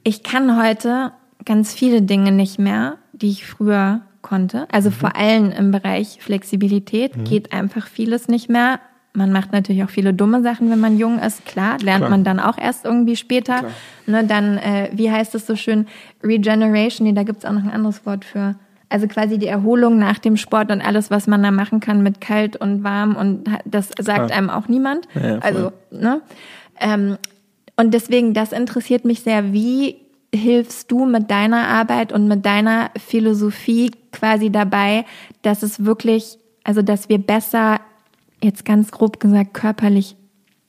ich kann heute ganz viele Dinge nicht mehr, die ich früher konnte. Also vor allem im Bereich Flexibilität geht einfach vieles nicht mehr. Man macht natürlich auch viele dumme Sachen, wenn man jung ist. Klar, lernt Klar. man dann auch erst irgendwie später. Klar. Ne, dann, äh, wie heißt es so schön, Regeneration, nee, da gibt's auch noch ein anderes Wort für. Also quasi die Erholung nach dem Sport und alles, was man da machen kann mit kalt und warm und das sagt Klar. einem auch niemand. Ja, also, ne? Ähm, und deswegen, das interessiert mich sehr. Wie hilfst du mit deiner Arbeit und mit deiner Philosophie quasi dabei, dass es wirklich, also dass wir besser, jetzt ganz grob gesagt, körperlich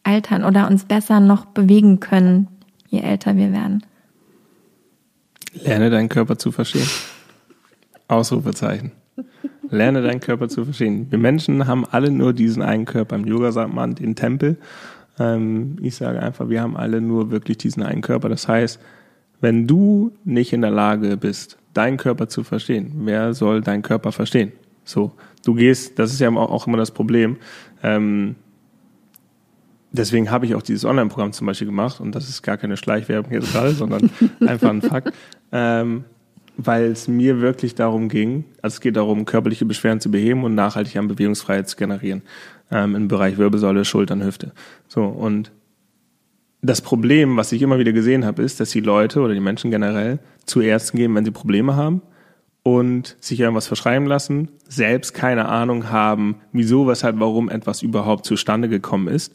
altern oder uns besser noch bewegen können, je älter wir werden? Lerne deinen Körper zu verstehen. Ausrufezeichen. Lerne deinen Körper zu verstehen. Wir Menschen haben alle nur diesen einen Körper. Im Yoga sagt man den Tempel. Ähm, ich sage einfach, wir haben alle nur wirklich diesen einen Körper. Das heißt, wenn du nicht in der Lage bist, deinen Körper zu verstehen, wer soll deinen Körper verstehen? So, du gehst, das ist ja auch immer das Problem. Ähm, deswegen habe ich auch dieses Online-Programm zum Beispiel gemacht und das ist gar keine Schleichwerbung jetzt gerade, sondern einfach ein Fakt, ähm, weil es mir wirklich darum ging, also es geht darum, körperliche Beschwerden zu beheben und nachhaltig an Bewegungsfreiheit zu generieren ähm, im Bereich Wirbelsäule, Schultern, Hüfte. So und das Problem, was ich immer wieder gesehen habe, ist, dass die Leute oder die Menschen generell zu Ärzten gehen, wenn sie Probleme haben und sich irgendwas verschreiben lassen, selbst keine Ahnung haben, wieso, weshalb, warum etwas überhaupt zustande gekommen ist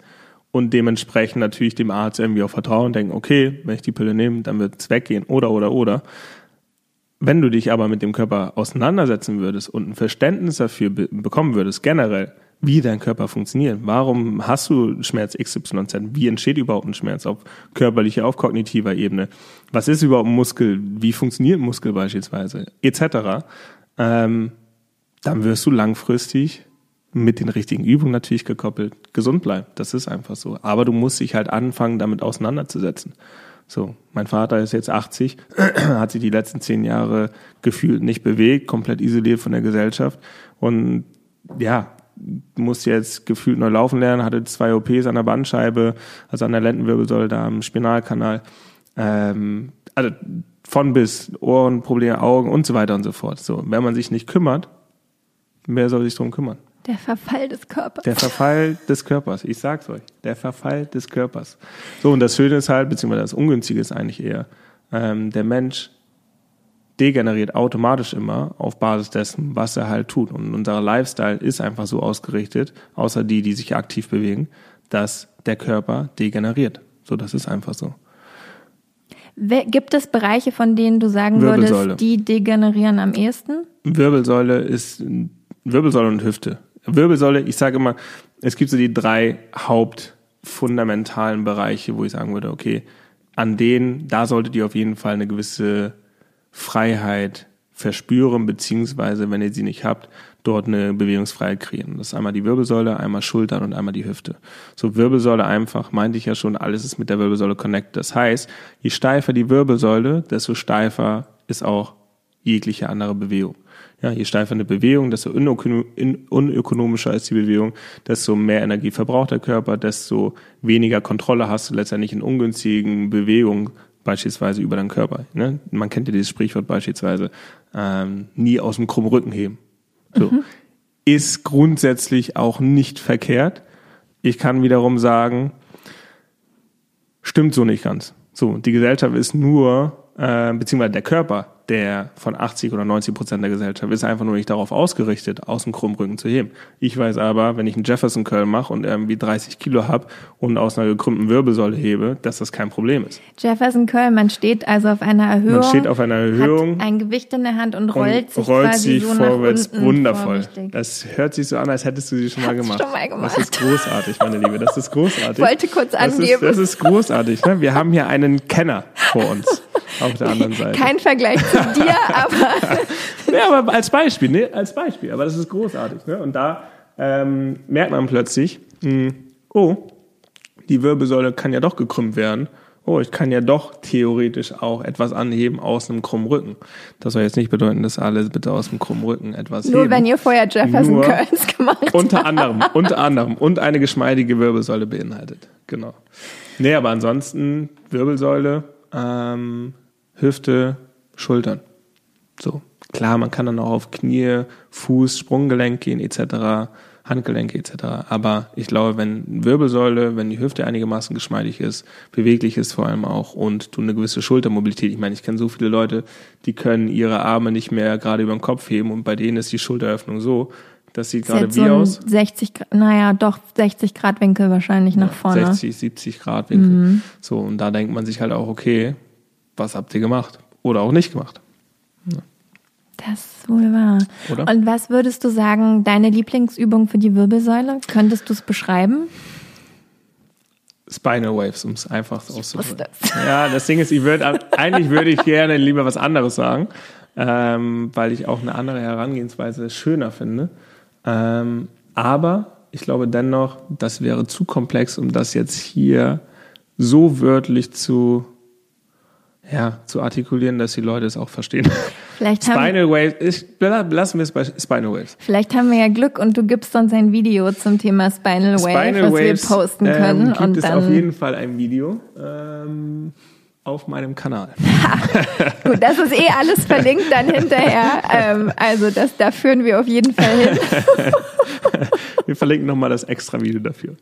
und dementsprechend natürlich dem Arzt irgendwie auch vertrauen und denken, okay, wenn ich die Pille nehme, dann wird es weggehen oder oder oder. Wenn du dich aber mit dem Körper auseinandersetzen würdest und ein Verständnis dafür be bekommen würdest, generell, wie dein Körper funktioniert, warum hast du Schmerz XYZ, wie entsteht überhaupt ein Schmerz auf körperlicher, auf kognitiver Ebene, was ist überhaupt ein Muskel, wie funktioniert ein Muskel beispielsweise, etc., ähm, dann wirst du langfristig mit den richtigen Übungen natürlich gekoppelt gesund bleiben. Das ist einfach so. Aber du musst dich halt anfangen, damit auseinanderzusetzen. So, mein Vater ist jetzt 80, hat sich die letzten zehn Jahre gefühlt nicht bewegt, komplett isoliert von der Gesellschaft und ja, muss jetzt gefühlt neu laufen lernen, hatte zwei OPs an der Bandscheibe, also an der Lendenwirbelsäule, da am Spinalkanal. Ähm, also von bis Ohrenprobleme, Augen und so weiter und so fort. So, wenn man sich nicht kümmert, wer soll sich drum kümmern? Der Verfall des Körpers. Der Verfall des Körpers, ich sag's euch, der Verfall des Körpers. So, und das Schöne ist halt, beziehungsweise das Ungünstige ist eigentlich eher, ähm, der Mensch degeneriert automatisch immer auf Basis dessen, was er halt tut. Und unser Lifestyle ist einfach so ausgerichtet, außer die, die sich aktiv bewegen, dass der Körper degeneriert. So, das ist einfach so. Gibt es Bereiche, von denen du sagen würdest, die degenerieren am ehesten? Wirbelsäule ist Wirbelsäule und Hüfte. Wirbelsäule, ich sage immer, es gibt so die drei hauptfundamentalen Bereiche, wo ich sagen würde, okay, an denen, da solltet ihr auf jeden Fall eine gewisse Freiheit verspüren, beziehungsweise, wenn ihr sie nicht habt, dort eine Bewegungsfreiheit kreieren. Das ist einmal die Wirbelsäule, einmal Schultern und einmal die Hüfte. So Wirbelsäule einfach, meinte ich ja schon, alles ist mit der Wirbelsäule connected. Das heißt, je steifer die Wirbelsäule, desto steifer ist auch jegliche andere Bewegung. Ja, je steifer eine Bewegung, desto unökonomischer ist die Bewegung, desto mehr Energie verbraucht der Körper, desto weniger Kontrolle hast du letztendlich in ungünstigen Bewegungen, beispielsweise über deinen Körper. Ne? Man kennt ja dieses Sprichwort beispielsweise, ähm, nie aus dem krummen Rücken heben. So. Mhm. Ist grundsätzlich auch nicht verkehrt. Ich kann wiederum sagen, stimmt so nicht ganz. So, die Gesellschaft ist nur, äh, beziehungsweise der Körper der von 80 oder 90 Prozent der Gesellschaft ist einfach nur nicht darauf ausgerichtet, aus dem Krummrücken zu heben. Ich weiß aber, wenn ich einen Jefferson Curl mache und irgendwie 30 Kilo habe und aus einer gekrümmten Wirbelsäule hebe, dass das kein Problem ist. Jefferson Curl, man steht also auf einer Erhöhung. Man steht auf einer Erhöhung. Hat ein Gewicht in der Hand und rollt und sich rollt sich so vorwärts. Wundervoll. Das hört sich so an, als hättest du sie schon mal gemacht. Schon mal gemacht. Das ist großartig, meine Liebe. Das ist großartig. Ich wollte kurz das angeben. Ist, das ist großartig. Ne? Wir haben hier einen Kenner vor uns auf der anderen Seite. Kein Vergleich zu dir, aber ja, aber als Beispiel, ne? Als Beispiel. Aber das ist großartig. Ne? Und da ähm, merkt man plötzlich, mh, hm, oh, die Wirbelsäule kann ja doch gekrümmt werden. Oh, ich kann ja doch theoretisch auch etwas anheben aus einem krummen Rücken. Das soll jetzt nicht bedeuten, dass alle bitte aus dem krummen Rücken etwas Nur heben. wenn ihr vorher Jefferson Nur Curls gemacht habt. Unter anderem, unter anderem. Und eine geschmeidige Wirbelsäule beinhaltet. Genau. Nee, aber ansonsten Wirbelsäule, ähm, Hüfte, Schultern. So. Klar, man kann dann auch auf Knie, Fuß, Sprunggelenk gehen etc., Handgelenke etc. Aber ich glaube, wenn Wirbelsäule, wenn die Hüfte einigermaßen geschmeidig ist, beweglich ist vor allem auch und du eine gewisse Schultermobilität, ich meine, ich kenne so viele Leute, die können ihre Arme nicht mehr gerade über den Kopf heben und bei denen ist die Schulteröffnung so, das sieht gerade wie so aus? 60 Grad, naja, doch 60 Grad Winkel wahrscheinlich nach vorne. 60, 70 Grad Winkel. Mhm. So, und da denkt man sich halt auch, okay, was habt ihr gemacht? Oder auch nicht gemacht. Ja. Das ist wohl wahr. Oder? Und was würdest du sagen, deine Lieblingsübung für die Wirbelsäule? Könntest du es beschreiben? Spinal Waves, um es einfach so auszudrücken. Ja, das Ding ist, ich würde eigentlich würde ich gerne lieber was anderes sagen, ähm, weil ich auch eine andere Herangehensweise schöner finde. Ähm, aber ich glaube dennoch, das wäre zu komplex, um das jetzt hier so wörtlich zu ja, zu artikulieren, dass die Leute es auch verstehen. Vielleicht Spinal Waves, ich, lassen wir es bei Spinal Waves. Vielleicht haben wir ja Glück und du gibst uns ein Video zum Thema Spinal, Spinal Wave, was Waves, wir posten können. Ähm, gibt und es dann auf jeden Fall ein Video ähm, auf meinem Kanal. Gut, das ist eh alles verlinkt dann hinterher. Ähm, also das, da führen wir auf jeden Fall hin. wir verlinken nochmal das extra Video dafür.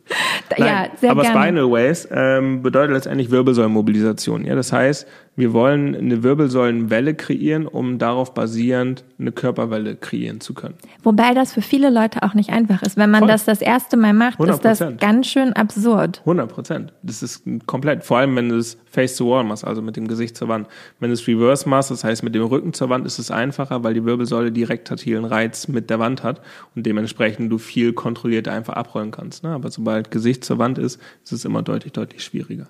Nein, ja, sehr aber gerne. Spinal Waves ähm, bedeutet letztendlich Wirbelsäulenmobilisation. Ja, das heißt, wir wollen eine Wirbelsäulenwelle kreieren, um darauf basierend eine Körperwelle kreieren zu können. Wobei das für viele Leute auch nicht einfach ist. Wenn man Voll. das das erste Mal macht, 100%. ist das ganz schön absurd. 100 Prozent. Das ist komplett. Vor allem, wenn du es face to wall machst, also mit dem Gesicht zur Wand. Wenn du es reverse machst, das heißt mit dem Rücken zur Wand, ist es einfacher, weil die Wirbelsäule direkt taktilen Reiz mit der Wand hat und dementsprechend du viel kontrollierter einfach abrollen kannst. Ne? Aber sobald Gesicht zur Wand ist, ist es immer deutlich, deutlich schwieriger.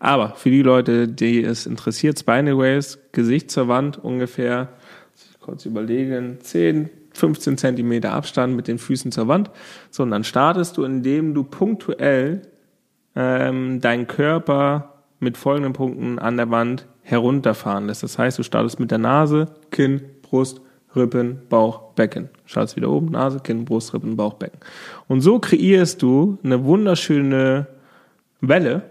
Aber für die Leute, die es interessiert, Spinal Waves, Gesicht zur Wand ungefähr, kurz überlegen, 10, 15 Zentimeter Abstand mit den Füßen zur Wand. So, und dann startest du, indem du punktuell ähm, deinen Körper mit folgenden Punkten an der Wand herunterfahren lässt. Das heißt, du startest mit der Nase, Kinn, Brust, Rippen, Bauch, Becken. Startest wieder oben, Nase, Kinn, Brust, Rippen, Bauch, Becken. Und so kreierst du eine wunderschöne Welle,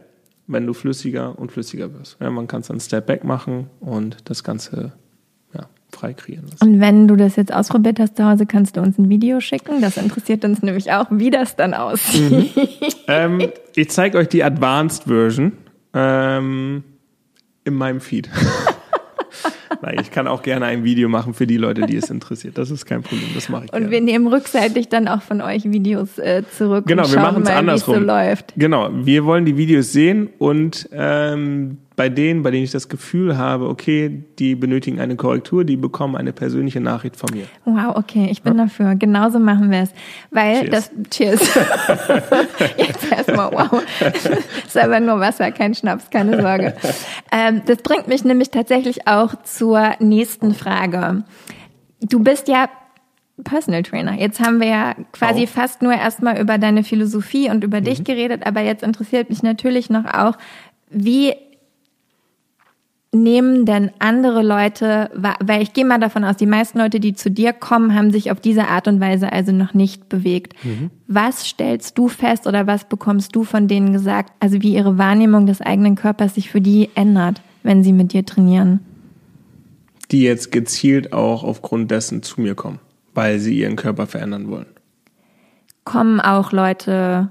wenn du flüssiger und flüssiger wirst. Ja, man kann es dann Step Back machen und das Ganze ja, frei kreieren lassen. Und wenn du das jetzt ausprobiert hast zu Hause, kannst du uns ein Video schicken. Das interessiert uns nämlich auch, wie das dann aussieht. Mhm. ähm, ich zeige euch die Advanced Version ähm, in meinem Feed. Nein, ich kann auch gerne ein Video machen für die Leute, die es interessiert. Das ist kein Problem, das mache ich Und gerne. wir nehmen rückseitig dann auch von euch Videos äh, zurück genau, und wir schauen machen es andersrum. so läuft. Genau, wir wollen die Videos sehen und ähm, bei denen, bei denen ich das Gefühl habe, okay, die benötigen eine Korrektur, die bekommen eine persönliche Nachricht von mir. Wow, okay, ich bin ja? dafür. Genauso machen wir es. Weil cheers. das, cheers. Jetzt erstmal, wow. Das ist aber nur Wasser, kein Schnaps, keine Sorge. Ähm, das bringt mich nämlich tatsächlich auch zur nächsten Frage. Du bist ja Personal Trainer. Jetzt haben wir ja quasi auch. fast nur erstmal über deine Philosophie und über mhm. dich geredet, aber jetzt interessiert mich natürlich noch auch, wie nehmen denn andere Leute, weil ich gehe mal davon aus, die meisten Leute, die zu dir kommen, haben sich auf diese Art und Weise also noch nicht bewegt. Mhm. Was stellst du fest oder was bekommst du von denen gesagt, also wie ihre Wahrnehmung des eigenen Körpers sich für die ändert, wenn sie mit dir trainieren? Die jetzt gezielt auch aufgrund dessen zu mir kommen, weil sie ihren Körper verändern wollen. Kommen auch Leute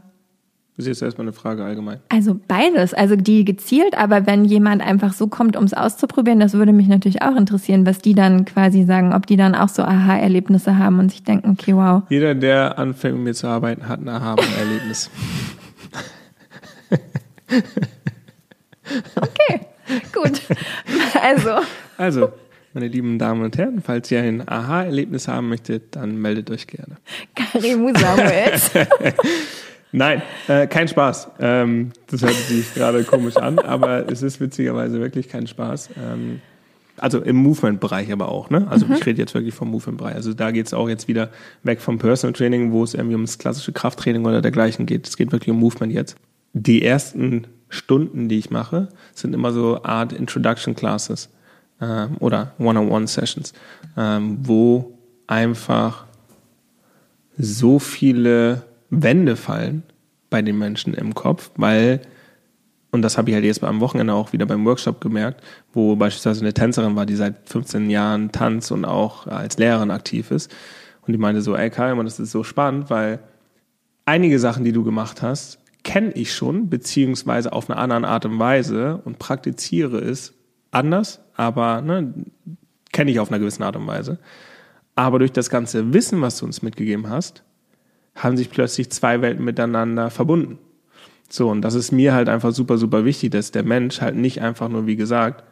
das ist jetzt erstmal eine Frage allgemein. Also beides, also die gezielt, aber wenn jemand einfach so kommt, um es auszuprobieren, das würde mich natürlich auch interessieren, was die dann quasi sagen, ob die dann auch so Aha-Erlebnisse haben und sich denken, okay, wow. Jeder, der anfängt mit mir zu arbeiten, hat ein Aha-Erlebnis. okay, gut. Also. Also, meine lieben Damen und Herren, falls ihr ein Aha-Erlebnis haben möchtet, dann meldet euch gerne. Karimu Samuels. Nein, äh, kein Spaß. Ähm, das hört sich gerade komisch an, aber es ist witzigerweise wirklich kein Spaß. Ähm, also im Movement-Bereich aber auch, ne? Also mhm. ich rede jetzt wirklich vom Movement-Bereich. Also da geht es auch jetzt wieder weg vom Personal Training, wo es irgendwie ums klassische Krafttraining oder dergleichen geht. Es geht wirklich um Movement jetzt. Die ersten Stunden, die ich mache, sind immer so Art Introduction Classes ähm, oder One-on-One-Sessions, ähm, wo einfach so viele Wände fallen bei den Menschen im Kopf, weil, und das habe ich halt jetzt am Wochenende auch wieder beim Workshop gemerkt, wo beispielsweise eine Tänzerin war, die seit 15 Jahren tanzt und auch als Lehrerin aktiv ist. Und die meinte so, ey Kai, das ist so spannend, weil einige Sachen, die du gemacht hast, kenne ich schon, beziehungsweise auf eine andere Art und Weise und praktiziere es anders, aber ne, kenne ich auf einer gewissen Art und Weise. Aber durch das ganze Wissen, was du uns mitgegeben hast, haben sich plötzlich zwei Welten miteinander verbunden. So, und das ist mir halt einfach super, super wichtig, dass der Mensch halt nicht einfach nur, wie gesagt,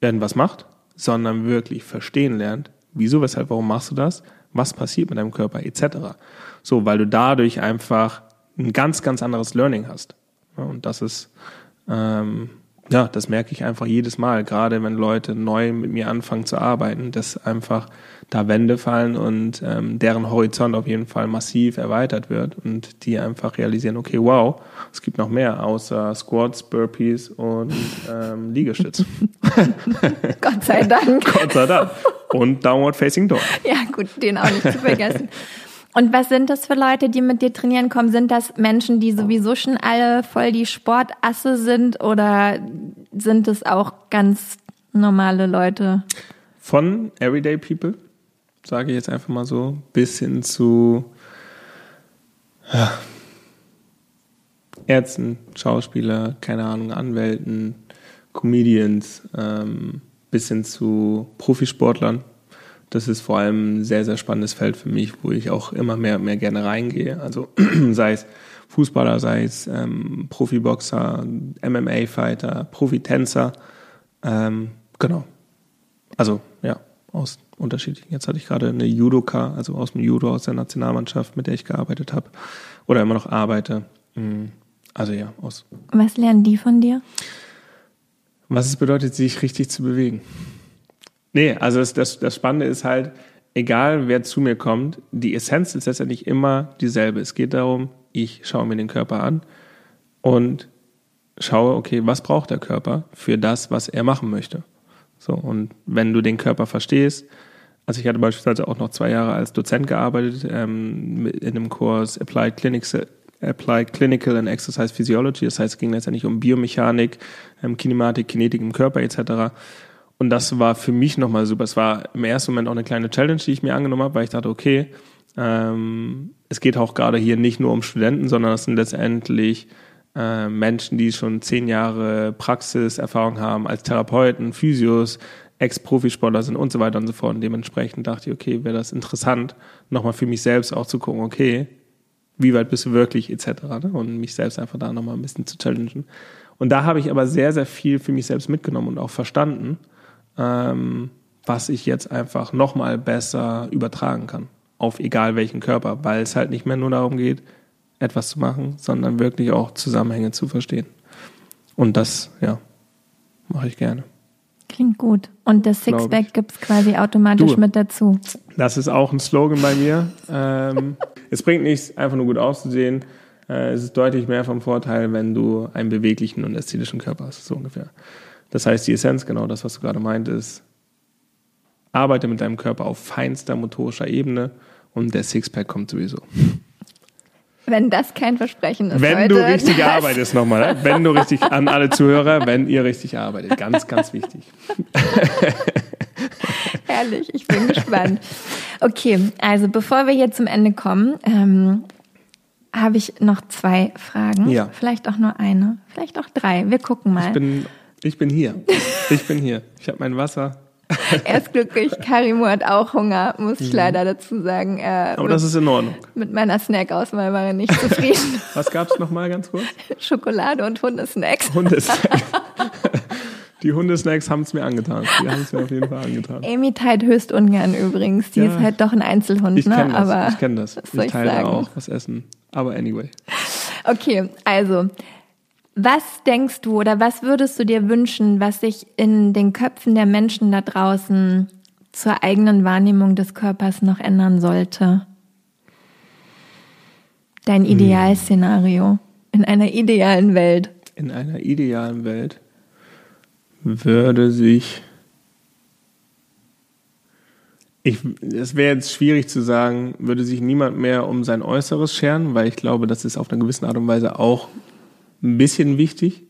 irgendwas macht, sondern wirklich verstehen lernt, wieso, weshalb, warum machst du das, was passiert mit deinem Körper, etc. So, weil du dadurch einfach ein ganz, ganz anderes Learning hast. Und das ist, ähm, ja, das merke ich einfach jedes Mal, gerade wenn Leute neu mit mir anfangen zu arbeiten, dass einfach da Wände fallen und ähm, deren Horizont auf jeden Fall massiv erweitert wird und die einfach realisieren, okay, wow, es gibt noch mehr außer Squats, Burpees und ähm, Liegestütz. Gott sei Dank. Gott sei Dank. Und Downward Facing Dog. Ja, gut, den auch nicht zu vergessen. Und was sind das für Leute, die mit dir trainieren kommen? Sind das Menschen, die sowieso schon alle voll die Sportasse sind oder sind es auch ganz normale Leute? Von Everyday People sage ich jetzt einfach mal so, bis hin zu ja, Ärzten, Schauspieler, keine Ahnung, Anwälten, Comedians, ähm, bis hin zu Profisportlern. Das ist vor allem ein sehr, sehr spannendes Feld für mich, wo ich auch immer mehr und mehr gerne reingehe. Also sei es Fußballer, sei es ähm, Profiboxer, MMA-Fighter, Profitänzer. Ähm, genau. Also ja, aus unterschiedlichen. Jetzt hatte ich gerade eine Judoka, also aus dem Judo, aus der Nationalmannschaft, mit der ich gearbeitet habe oder immer noch arbeite. Mm, also ja, aus. Was lernen die von dir? Was es bedeutet, sich richtig zu bewegen. Nee, also das, das, das Spannende ist halt, egal wer zu mir kommt, die Essenz ist letztendlich immer dieselbe. Es geht darum, ich schaue mir den Körper an und schaue, okay, was braucht der Körper für das, was er machen möchte. So, und wenn du den Körper verstehst, also ich hatte beispielsweise auch noch zwei Jahre als Dozent gearbeitet ähm, in einem Kurs Applied, Clinics, Applied Clinical and Exercise Physiology. Das heißt, es ging letztendlich um Biomechanik, ähm, Kinematik, Kinetik im Körper etc. Und das war für mich nochmal super. Es war im ersten Moment auch eine kleine Challenge, die ich mir angenommen habe, weil ich dachte, okay, ähm, es geht auch gerade hier nicht nur um Studenten, sondern es sind letztendlich äh, Menschen, die schon zehn Jahre Praxiserfahrung haben als Therapeuten, Physios, Ex-Profisportler sind und so weiter und so fort. Und dementsprechend dachte ich, okay, wäre das interessant, nochmal für mich selbst auch zu gucken, okay, wie weit bist du wirklich etc. Ne? Und mich selbst einfach da nochmal ein bisschen zu challengen. Und da habe ich aber sehr, sehr viel für mich selbst mitgenommen und auch verstanden, ähm, was ich jetzt einfach nochmal besser übertragen kann. Auf egal welchen Körper, weil es halt nicht mehr nur darum geht, etwas zu machen, sondern wirklich auch Zusammenhänge zu verstehen. Und das, ja, mache ich gerne. Klingt gut. Und das Sixpack gibt es quasi automatisch du, mit dazu. Das ist auch ein Slogan bei mir. ähm, es bringt nichts, einfach nur gut auszusehen. Äh, es ist deutlich mehr vom Vorteil, wenn du einen beweglichen und ästhetischen Körper hast, so ungefähr. Das heißt, die Essenz, genau das, was du gerade meintest, arbeite mit deinem Körper auf feinster motorischer Ebene und der Sixpack kommt sowieso. Wenn das kein Versprechen ist. Wenn heute, du richtig arbeitest nochmal, ne? wenn du richtig an alle Zuhörer, wenn ihr richtig arbeitet. Ganz, ganz wichtig. Herrlich, ich bin gespannt. Okay, also bevor wir hier zum Ende kommen, ähm, habe ich noch zwei Fragen. Ja. Vielleicht auch nur eine, vielleicht auch drei. Wir gucken mal. Ich bin, ich bin hier. Ich bin hier. Ich habe mein Wasser. Er ist glücklich. Karimo hat auch Hunger, muss ich mhm. leider dazu sagen. Er Aber das ist in Ordnung. Mit meiner Snack-Auswahl war er nicht zufrieden. Was gab es nochmal ganz kurz? Schokolade und Hundesnacks. Hundesnacks. Die Hundesnacks haben es mir angetan. Die haben es mir auf jeden Fall angetan. Amy teilt höchst ungern übrigens. Die ja. ist halt doch ein Einzelhund, ich ne? Kenn das, Aber ich kenne das. Ich teile sagen? auch was essen. Aber anyway. Okay, also was denkst du oder was würdest du dir wünschen, was sich in den Köpfen der Menschen da draußen zur eigenen Wahrnehmung des Körpers noch ändern sollte? Dein hm. Idealszenario in einer idealen Welt. In einer idealen Welt würde sich. Ich, es wäre jetzt schwierig zu sagen, würde sich niemand mehr um sein Äußeres scheren, weil ich glaube, das ist auf eine gewisse Art und Weise auch ein bisschen wichtig.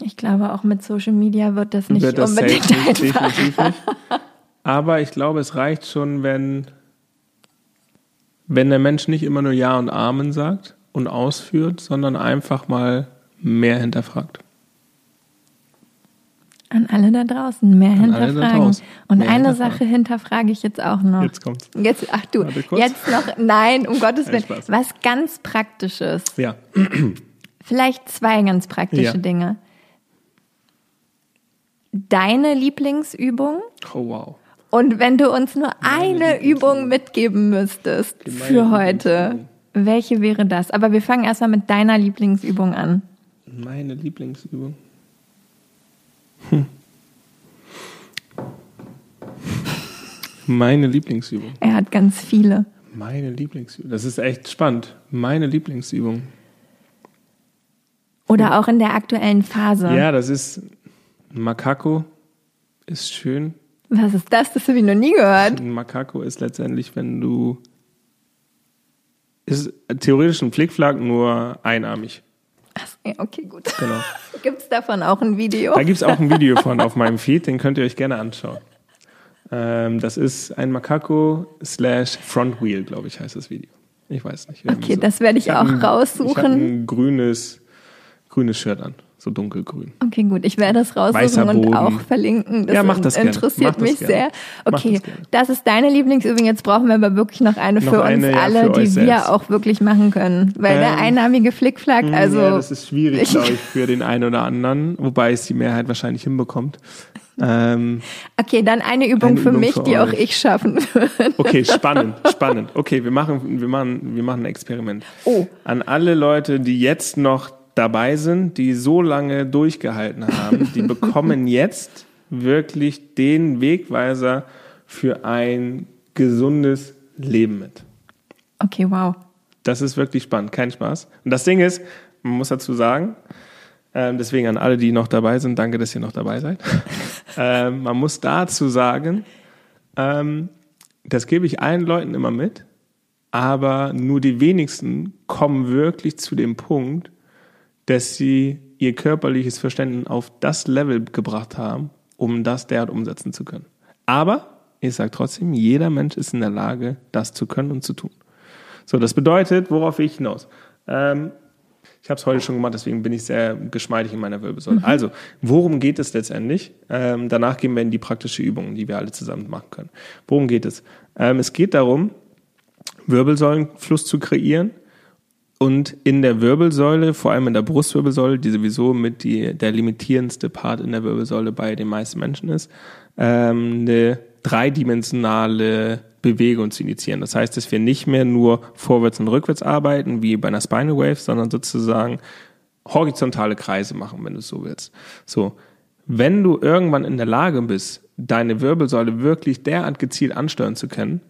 Ich glaube, auch mit Social Media wird das nicht wird das unbedingt nicht, definitiv nicht. Aber ich glaube, es reicht schon, wenn, wenn der Mensch nicht immer nur Ja und Amen sagt und ausführt, sondern einfach mal mehr hinterfragt. An alle da draußen, mehr An hinterfragen. Und mehr eine Sache hinterfrage ich jetzt auch noch. Jetzt kommt's. Jetzt, ach du, jetzt noch, nein, um Gottes Willen. Was ganz Praktisches. Ja. Vielleicht zwei ganz praktische ja. Dinge. Deine Lieblingsübung. Oh wow. Und wenn du uns nur Meine eine Übung mitgeben müsstest für heute, welche wäre das? Aber wir fangen erstmal mit deiner Lieblingsübung an. Meine Lieblingsübung. Hm. Meine Lieblingsübung. Er hat ganz viele. Meine Lieblingsübung. Das ist echt spannend. Meine Lieblingsübung. Oder auch in der aktuellen Phase. Ja, das ist Makako. Ist schön. Was ist das? Das habe ich noch nie gehört. Ein Makako ist letztendlich, wenn du. Ist theoretisch ein Flickflack, nur einarmig. Ach, okay, gut. Genau. gibt es davon auch ein Video? Da gibt es auch ein Video von auf meinem Feed, den könnt ihr euch gerne anschauen. Ähm, das ist ein Makako slash Frontwheel, glaube ich, heißt das Video. Ich weiß nicht. Okay, das werde ich, ich auch ein, raussuchen. Ich ein grünes, grünes Shirt an so dunkelgrün. Okay, gut. Ich werde das raussuchen und auch verlinken. Das, ja, mach das interessiert mach mich das sehr. Okay, das, das, ist deine Lieblingsübung. Jetzt brauchen wir aber wirklich noch eine noch für eine, uns ja, alle, für die wir selbst. auch wirklich machen können. Weil ähm, der einnahmige Flickflack, hm, also. Ja, das ist schwierig, glaube ich, für den einen oder anderen, wobei es die Mehrheit wahrscheinlich hinbekommt. Ähm, okay, dann eine Übung eine für Übung mich, für die auch ich schaffen würde. Okay, spannend, spannend. Okay, wir machen, wir machen, wir machen ein Experiment. Oh. An alle Leute, die jetzt noch dabei sind, die so lange durchgehalten haben, die bekommen jetzt wirklich den Wegweiser für ein gesundes Leben mit. Okay, wow. Das ist wirklich spannend, kein Spaß. Und das Ding ist, man muss dazu sagen, äh, deswegen an alle, die noch dabei sind, danke, dass ihr noch dabei seid. äh, man muss dazu sagen, ähm, das gebe ich allen Leuten immer mit, aber nur die wenigsten kommen wirklich zu dem Punkt, dass sie ihr körperliches Verständnis auf das Level gebracht haben, um das derart umsetzen zu können. Aber ich sage trotzdem, jeder Mensch ist in der Lage, das zu können und zu tun. So, das bedeutet, worauf will ich hinaus? Ähm, ich habe es heute schon gemacht, deswegen bin ich sehr geschmeidig in meiner Wirbelsäule. Mhm. Also, worum geht es letztendlich? Ähm, danach gehen wir in die praktische Übung, die wir alle zusammen machen können. Worum geht es? Ähm, es geht darum, Wirbelsäulenfluss zu kreieren und in der Wirbelsäule, vor allem in der Brustwirbelsäule, die sowieso mit die, der limitierendste Part in der Wirbelsäule bei den meisten Menschen ist, ähm, eine dreidimensionale Bewegung zu initiieren. Das heißt, dass wir nicht mehr nur vorwärts und rückwärts arbeiten, wie bei einer Spinal Wave, sondern sozusagen horizontale Kreise machen, wenn du es so willst. So. Wenn du irgendwann in der Lage bist, deine Wirbelsäule wirklich derart gezielt ansteuern zu können,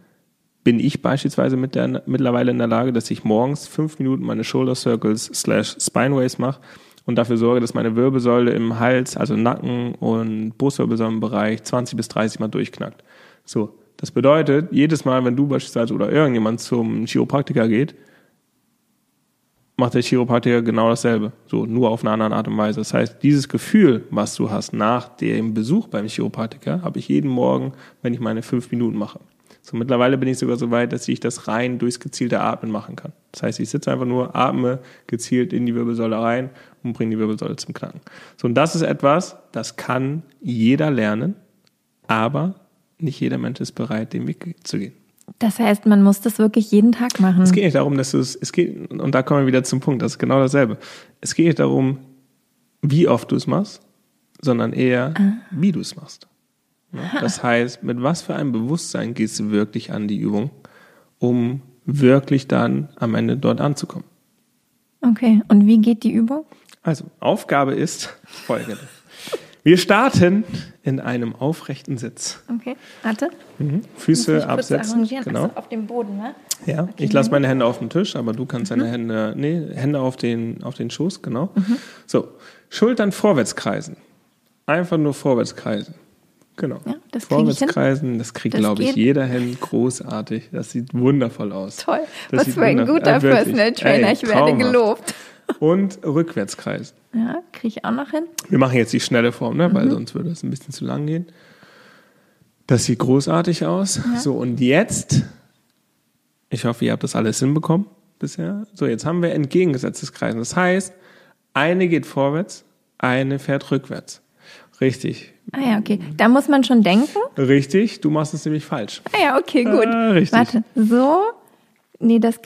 bin ich beispielsweise mit der, mittlerweile in der Lage, dass ich morgens fünf Minuten meine Shoulder Circles slash Spine Waves mache und dafür sorge, dass meine Wirbelsäule im Hals, also Nacken und Brustwirbelsäulenbereich 20 bis 30 Mal durchknackt. So. Das bedeutet, jedes Mal, wenn du beispielsweise oder irgendjemand zum Chiropraktiker geht, macht der Chiropraktiker genau dasselbe. So, nur auf eine andere Art und Weise. Das heißt, dieses Gefühl, was du hast nach dem Besuch beim Chiropraktiker, habe ich jeden Morgen, wenn ich meine fünf Minuten mache. So mittlerweile bin ich sogar so weit, dass ich das rein durchs gezielte Atmen machen kann. Das heißt, ich sitze einfach nur, atme gezielt in die Wirbelsäule rein und bringe die Wirbelsäule zum Knacken. So, und das ist etwas, das kann jeder lernen, aber nicht jeder Mensch ist bereit, den Weg zu gehen. Das heißt, man muss das wirklich jeden Tag machen. Es geht nicht darum, dass du es, es geht, und da kommen wir wieder zum Punkt, das ist genau dasselbe. Es geht nicht darum, wie oft du es machst, sondern eher, ah. wie du es machst. Das heißt, mit was für einem Bewusstsein gehst du wirklich an die Übung, um wirklich dann am Ende dort anzukommen. Okay, und wie geht die Übung? Also, Aufgabe ist folgende. Wir starten in einem aufrechten Sitz. Okay, warte. Mhm. Füße absetzen. Genau. Also auf dem Boden, ne? Ja, okay. ich lasse meine Hände auf dem Tisch, aber du kannst deine mhm. Hände, nee, Hände auf den, auf den Schoß, genau. Mhm. So, Schultern vorwärts kreisen. Einfach nur vorwärts kreisen. Genau. Ja, das Vorwärtskreisen, das kriegt, glaube ich, jeder hin. Großartig. Das sieht wundervoll aus. Toll. Das Was für ein guter äh, Personal Trainer. Ey, ich werde gelobt. Und rückwärtskreisen. Ja, kriege ich auch noch hin. Wir machen jetzt die schnelle Form, ne? weil mhm. sonst würde es ein bisschen zu lang gehen. Das sieht großartig aus. Ja. So, und jetzt, ich hoffe, ihr habt das alles hinbekommen bisher. So, jetzt haben wir entgegengesetztes Kreisen. Das heißt, eine geht vorwärts, eine fährt rückwärts. Richtig. Ah ja, okay. Da muss man schon denken. Richtig, du machst es nämlich falsch. Ah ja, okay, gut. Ah, richtig. Warte, so. Nee, das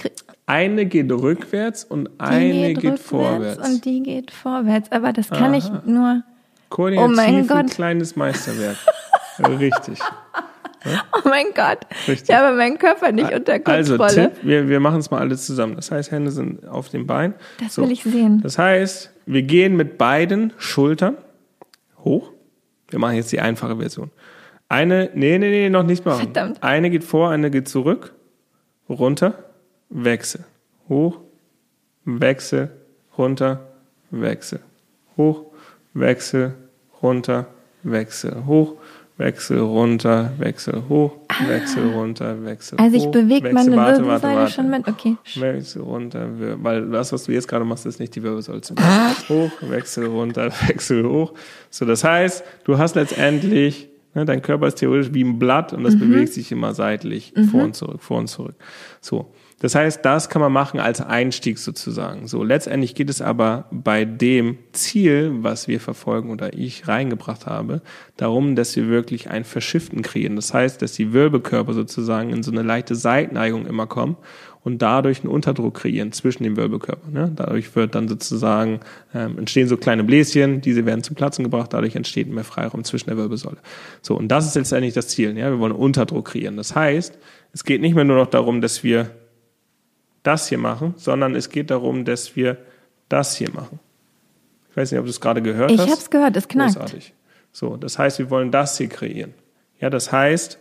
Eine geht rückwärts und eine geht, geht vorwärts. Und die geht vorwärts. Aber das kann Aha. ich nur. Koordinativ oh mein Gott. ein kleines Meisterwerk. Richtig. Oh mein Gott. Richtig. Ich habe meinen Körper nicht unter Kontrolle. Also Tipp, wir, wir machen es mal alles zusammen. Das heißt, Hände sind auf den Beinen. Das so. will ich sehen. Das heißt, wir gehen mit beiden Schultern hoch. Wir machen jetzt die einfache Version. Eine, nee, nee, nee, noch nicht machen. Verdammt. Eine geht vor, eine geht zurück, runter, wechsel, hoch, wechsel, runter, wechsel, hoch, wechsel, runter, wechsel, hoch, Wechsel runter, Wechsel hoch, ah. Wechsel runter, Wechsel Also ich bewege meine warte, Wirbelsäule warte, schon mit, okay. Wechsel runter, weil das, was du jetzt gerade machst, ist nicht die Wirbelsäule. Ah. Hoch, Wechsel runter, Wechsel hoch. So, das heißt, du hast letztendlich, ne, dein Körper ist theoretisch wie ein Blatt und das mhm. bewegt sich immer seitlich, mhm. vor und zurück, vor und zurück. So. Das heißt, das kann man machen als Einstieg sozusagen. So, letztendlich geht es aber bei dem Ziel, was wir verfolgen oder ich reingebracht habe, darum, dass wir wirklich ein Verschiften kreieren. Das heißt, dass die Wirbelkörper sozusagen in so eine leichte Seitneigung immer kommen und dadurch einen Unterdruck kreieren zwischen den Wirbelkörpern. Ne? Dadurch wird dann sozusagen ähm, entstehen so kleine Bläschen, diese werden zum Platzen gebracht, dadurch entsteht mehr Freiraum zwischen der Wirbelsäule. So, und das ist letztendlich das Ziel. Ja? Wir wollen Unterdruck kreieren. Das heißt, es geht nicht mehr nur noch darum, dass wir das hier machen, sondern es geht darum, dass wir das hier machen. Ich weiß nicht, ob du es gerade gehört ich hast. Ich habe es gehört, es knackt. Großartig. So, das heißt, wir wollen das hier kreieren. Ja, das heißt,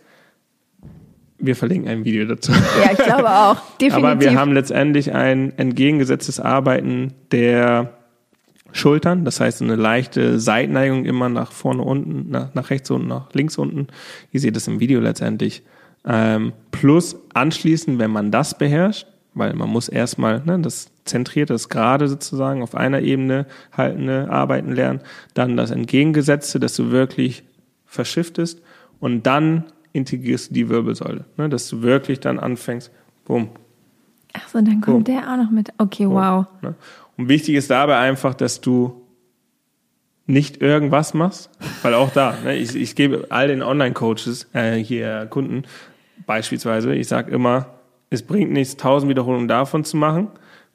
wir verlinken ein Video dazu. Ja, ich glaube auch. Definitiv. Aber wir haben letztendlich ein entgegengesetztes Arbeiten der Schultern, das heißt eine leichte Seitneigung immer nach vorne unten, nach, nach rechts unten, nach links unten. Ihr seht es im Video letztendlich. Ähm, plus anschließend, wenn man das beherrscht, weil man muss erstmal ne, das zentrierte, das gerade sozusagen auf einer Ebene haltende Arbeiten lernen, dann das Entgegengesetzte, dass du wirklich verschiftest und dann integrierst du die Wirbelsäule, ne, dass du wirklich dann anfängst, bumm. Ach so, dann kommt boom. der auch noch mit. Okay, wow. Ne? Und wichtig ist dabei einfach, dass du nicht irgendwas machst, weil auch da, ne, ich, ich gebe all den Online-Coaches, äh, hier Kunden beispielsweise, ich sage immer, es bringt nichts, tausend Wiederholungen davon zu machen.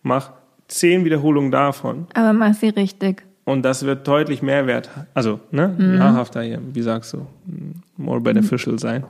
Mach zehn Wiederholungen davon. Aber mach sie richtig. Und das wird deutlich mehr wert, also ne, Mhm. nahrhafter hier, wie sagst du, more beneficial sein.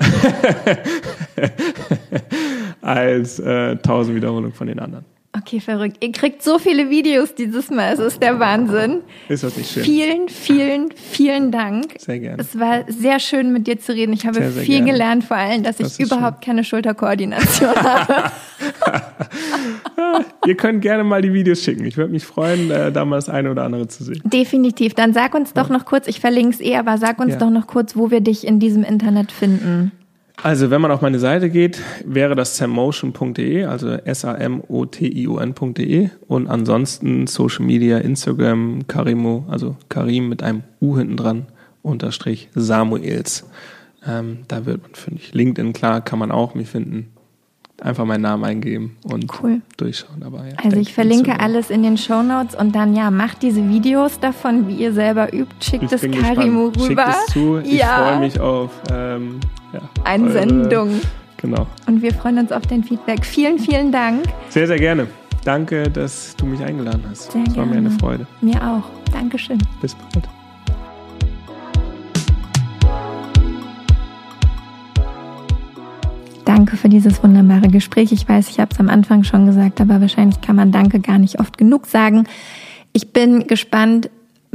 als äh, 1000 Wiederholungen von den anderen. Okay, verrückt. Ihr kriegt so viele Videos dieses Mal. Es ist der Wahnsinn. Ist das nicht schön? Vielen, vielen, vielen Dank. Sehr gerne. Es war sehr schön, mit dir zu reden. Ich habe Sehr, sehr viel gerne. gelernt, vor allem, dass Das ich überhaupt keine Schulterkoordination habe. Ihr könnt gerne mal die Videos schicken. Ich würde mich freuen, äh, da mal das eine oder andere zu sehen. Definitiv. Dann sag uns doch noch kurz, ich verlinke es eh, aber sag uns Ja. doch noch kurz, wo wir dich in diesem Internet finden. Also, wenn man auf meine Seite geht, wäre das sammotion.de, also S-A-M-O-T-I-O-N.de und ansonsten Social Media, Instagram, Karimo, also Karim mit einem U hinten dran, unterstrich Samuels. Ähm, da wird man fündig. LinkedIn, klar, kann man auch mich finden. Einfach meinen Namen eingeben und Cool. durchschauen. Aber ja, Also ich verlinke alles in den Shownotes und dann ja, macht diese Videos davon, wie ihr selber übt, schickt es gespannt. rüber. Schickt es zu. Ich ja, freue mich auf ähm, ja, Einsendung. eure- Genau. Und wir freuen uns auf dein Feedback. Vielen, vielen Dank. Sehr, sehr gerne. Danke, dass du mich eingeladen hast. Sehr Es war mir eine. Freude. Mir auch. Dankeschön. Bis bald. Danke für dieses wunderbare Gespräch. Ich weiß, ich habe es am Anfang schon gesagt, aber wahrscheinlich kann man Danke gar nicht oft genug sagen. Ich bin gespannt,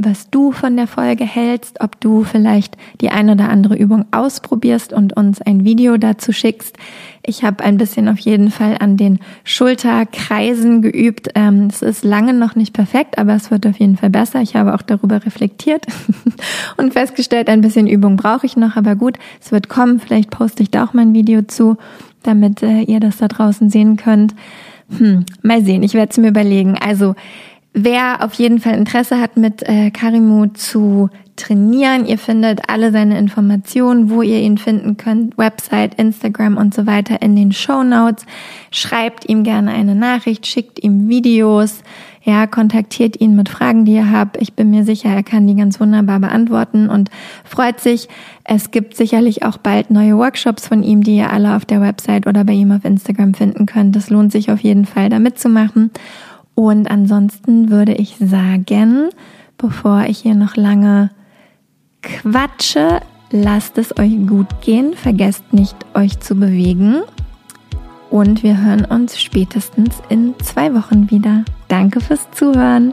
was du von der Folge hältst, ob du vielleicht die ein oder andere Übung ausprobierst und uns ein Video dazu schickst. Ich habe ein bisschen auf jeden Fall an den Schulterkreisen geübt. Ähm, Es ist lange noch nicht perfekt, aber es wird auf jeden Fall besser. Ich habe auch darüber reflektiert und festgestellt, ein bisschen Übung brauche ich noch, aber gut, es wird kommen. Vielleicht poste ich da auch mal ein Video zu, damit äh, ihr das da draußen sehen könnt. Hm, mal sehen, ich werde es mir überlegen. Also Wer auf jeden Fall Interesse hat, mit äh, Karimu zu trainieren, ihr findet alle seine Informationen, wo ihr ihn finden könnt, Website, Instagram und so weiter in den Show Notes. Schreibt ihm gerne eine Nachricht, schickt ihm Videos, ja, kontaktiert ihn mit Fragen, die ihr habt. Ich bin mir sicher, er kann die ganz wunderbar beantworten und freut sich. Es gibt sicherlich auch bald neue Workshops von ihm, die ihr alle auf der Website oder bei ihm auf Instagram finden könnt. Das lohnt sich auf jeden Fall, da mitzumachen. Und ansonsten würde ich sagen, bevor ich hier noch lange quatsche, lasst es euch gut gehen, vergesst nicht, euch zu bewegen. Und wir hören uns spätestens in zwei Wochen wieder. Danke fürs Zuhören.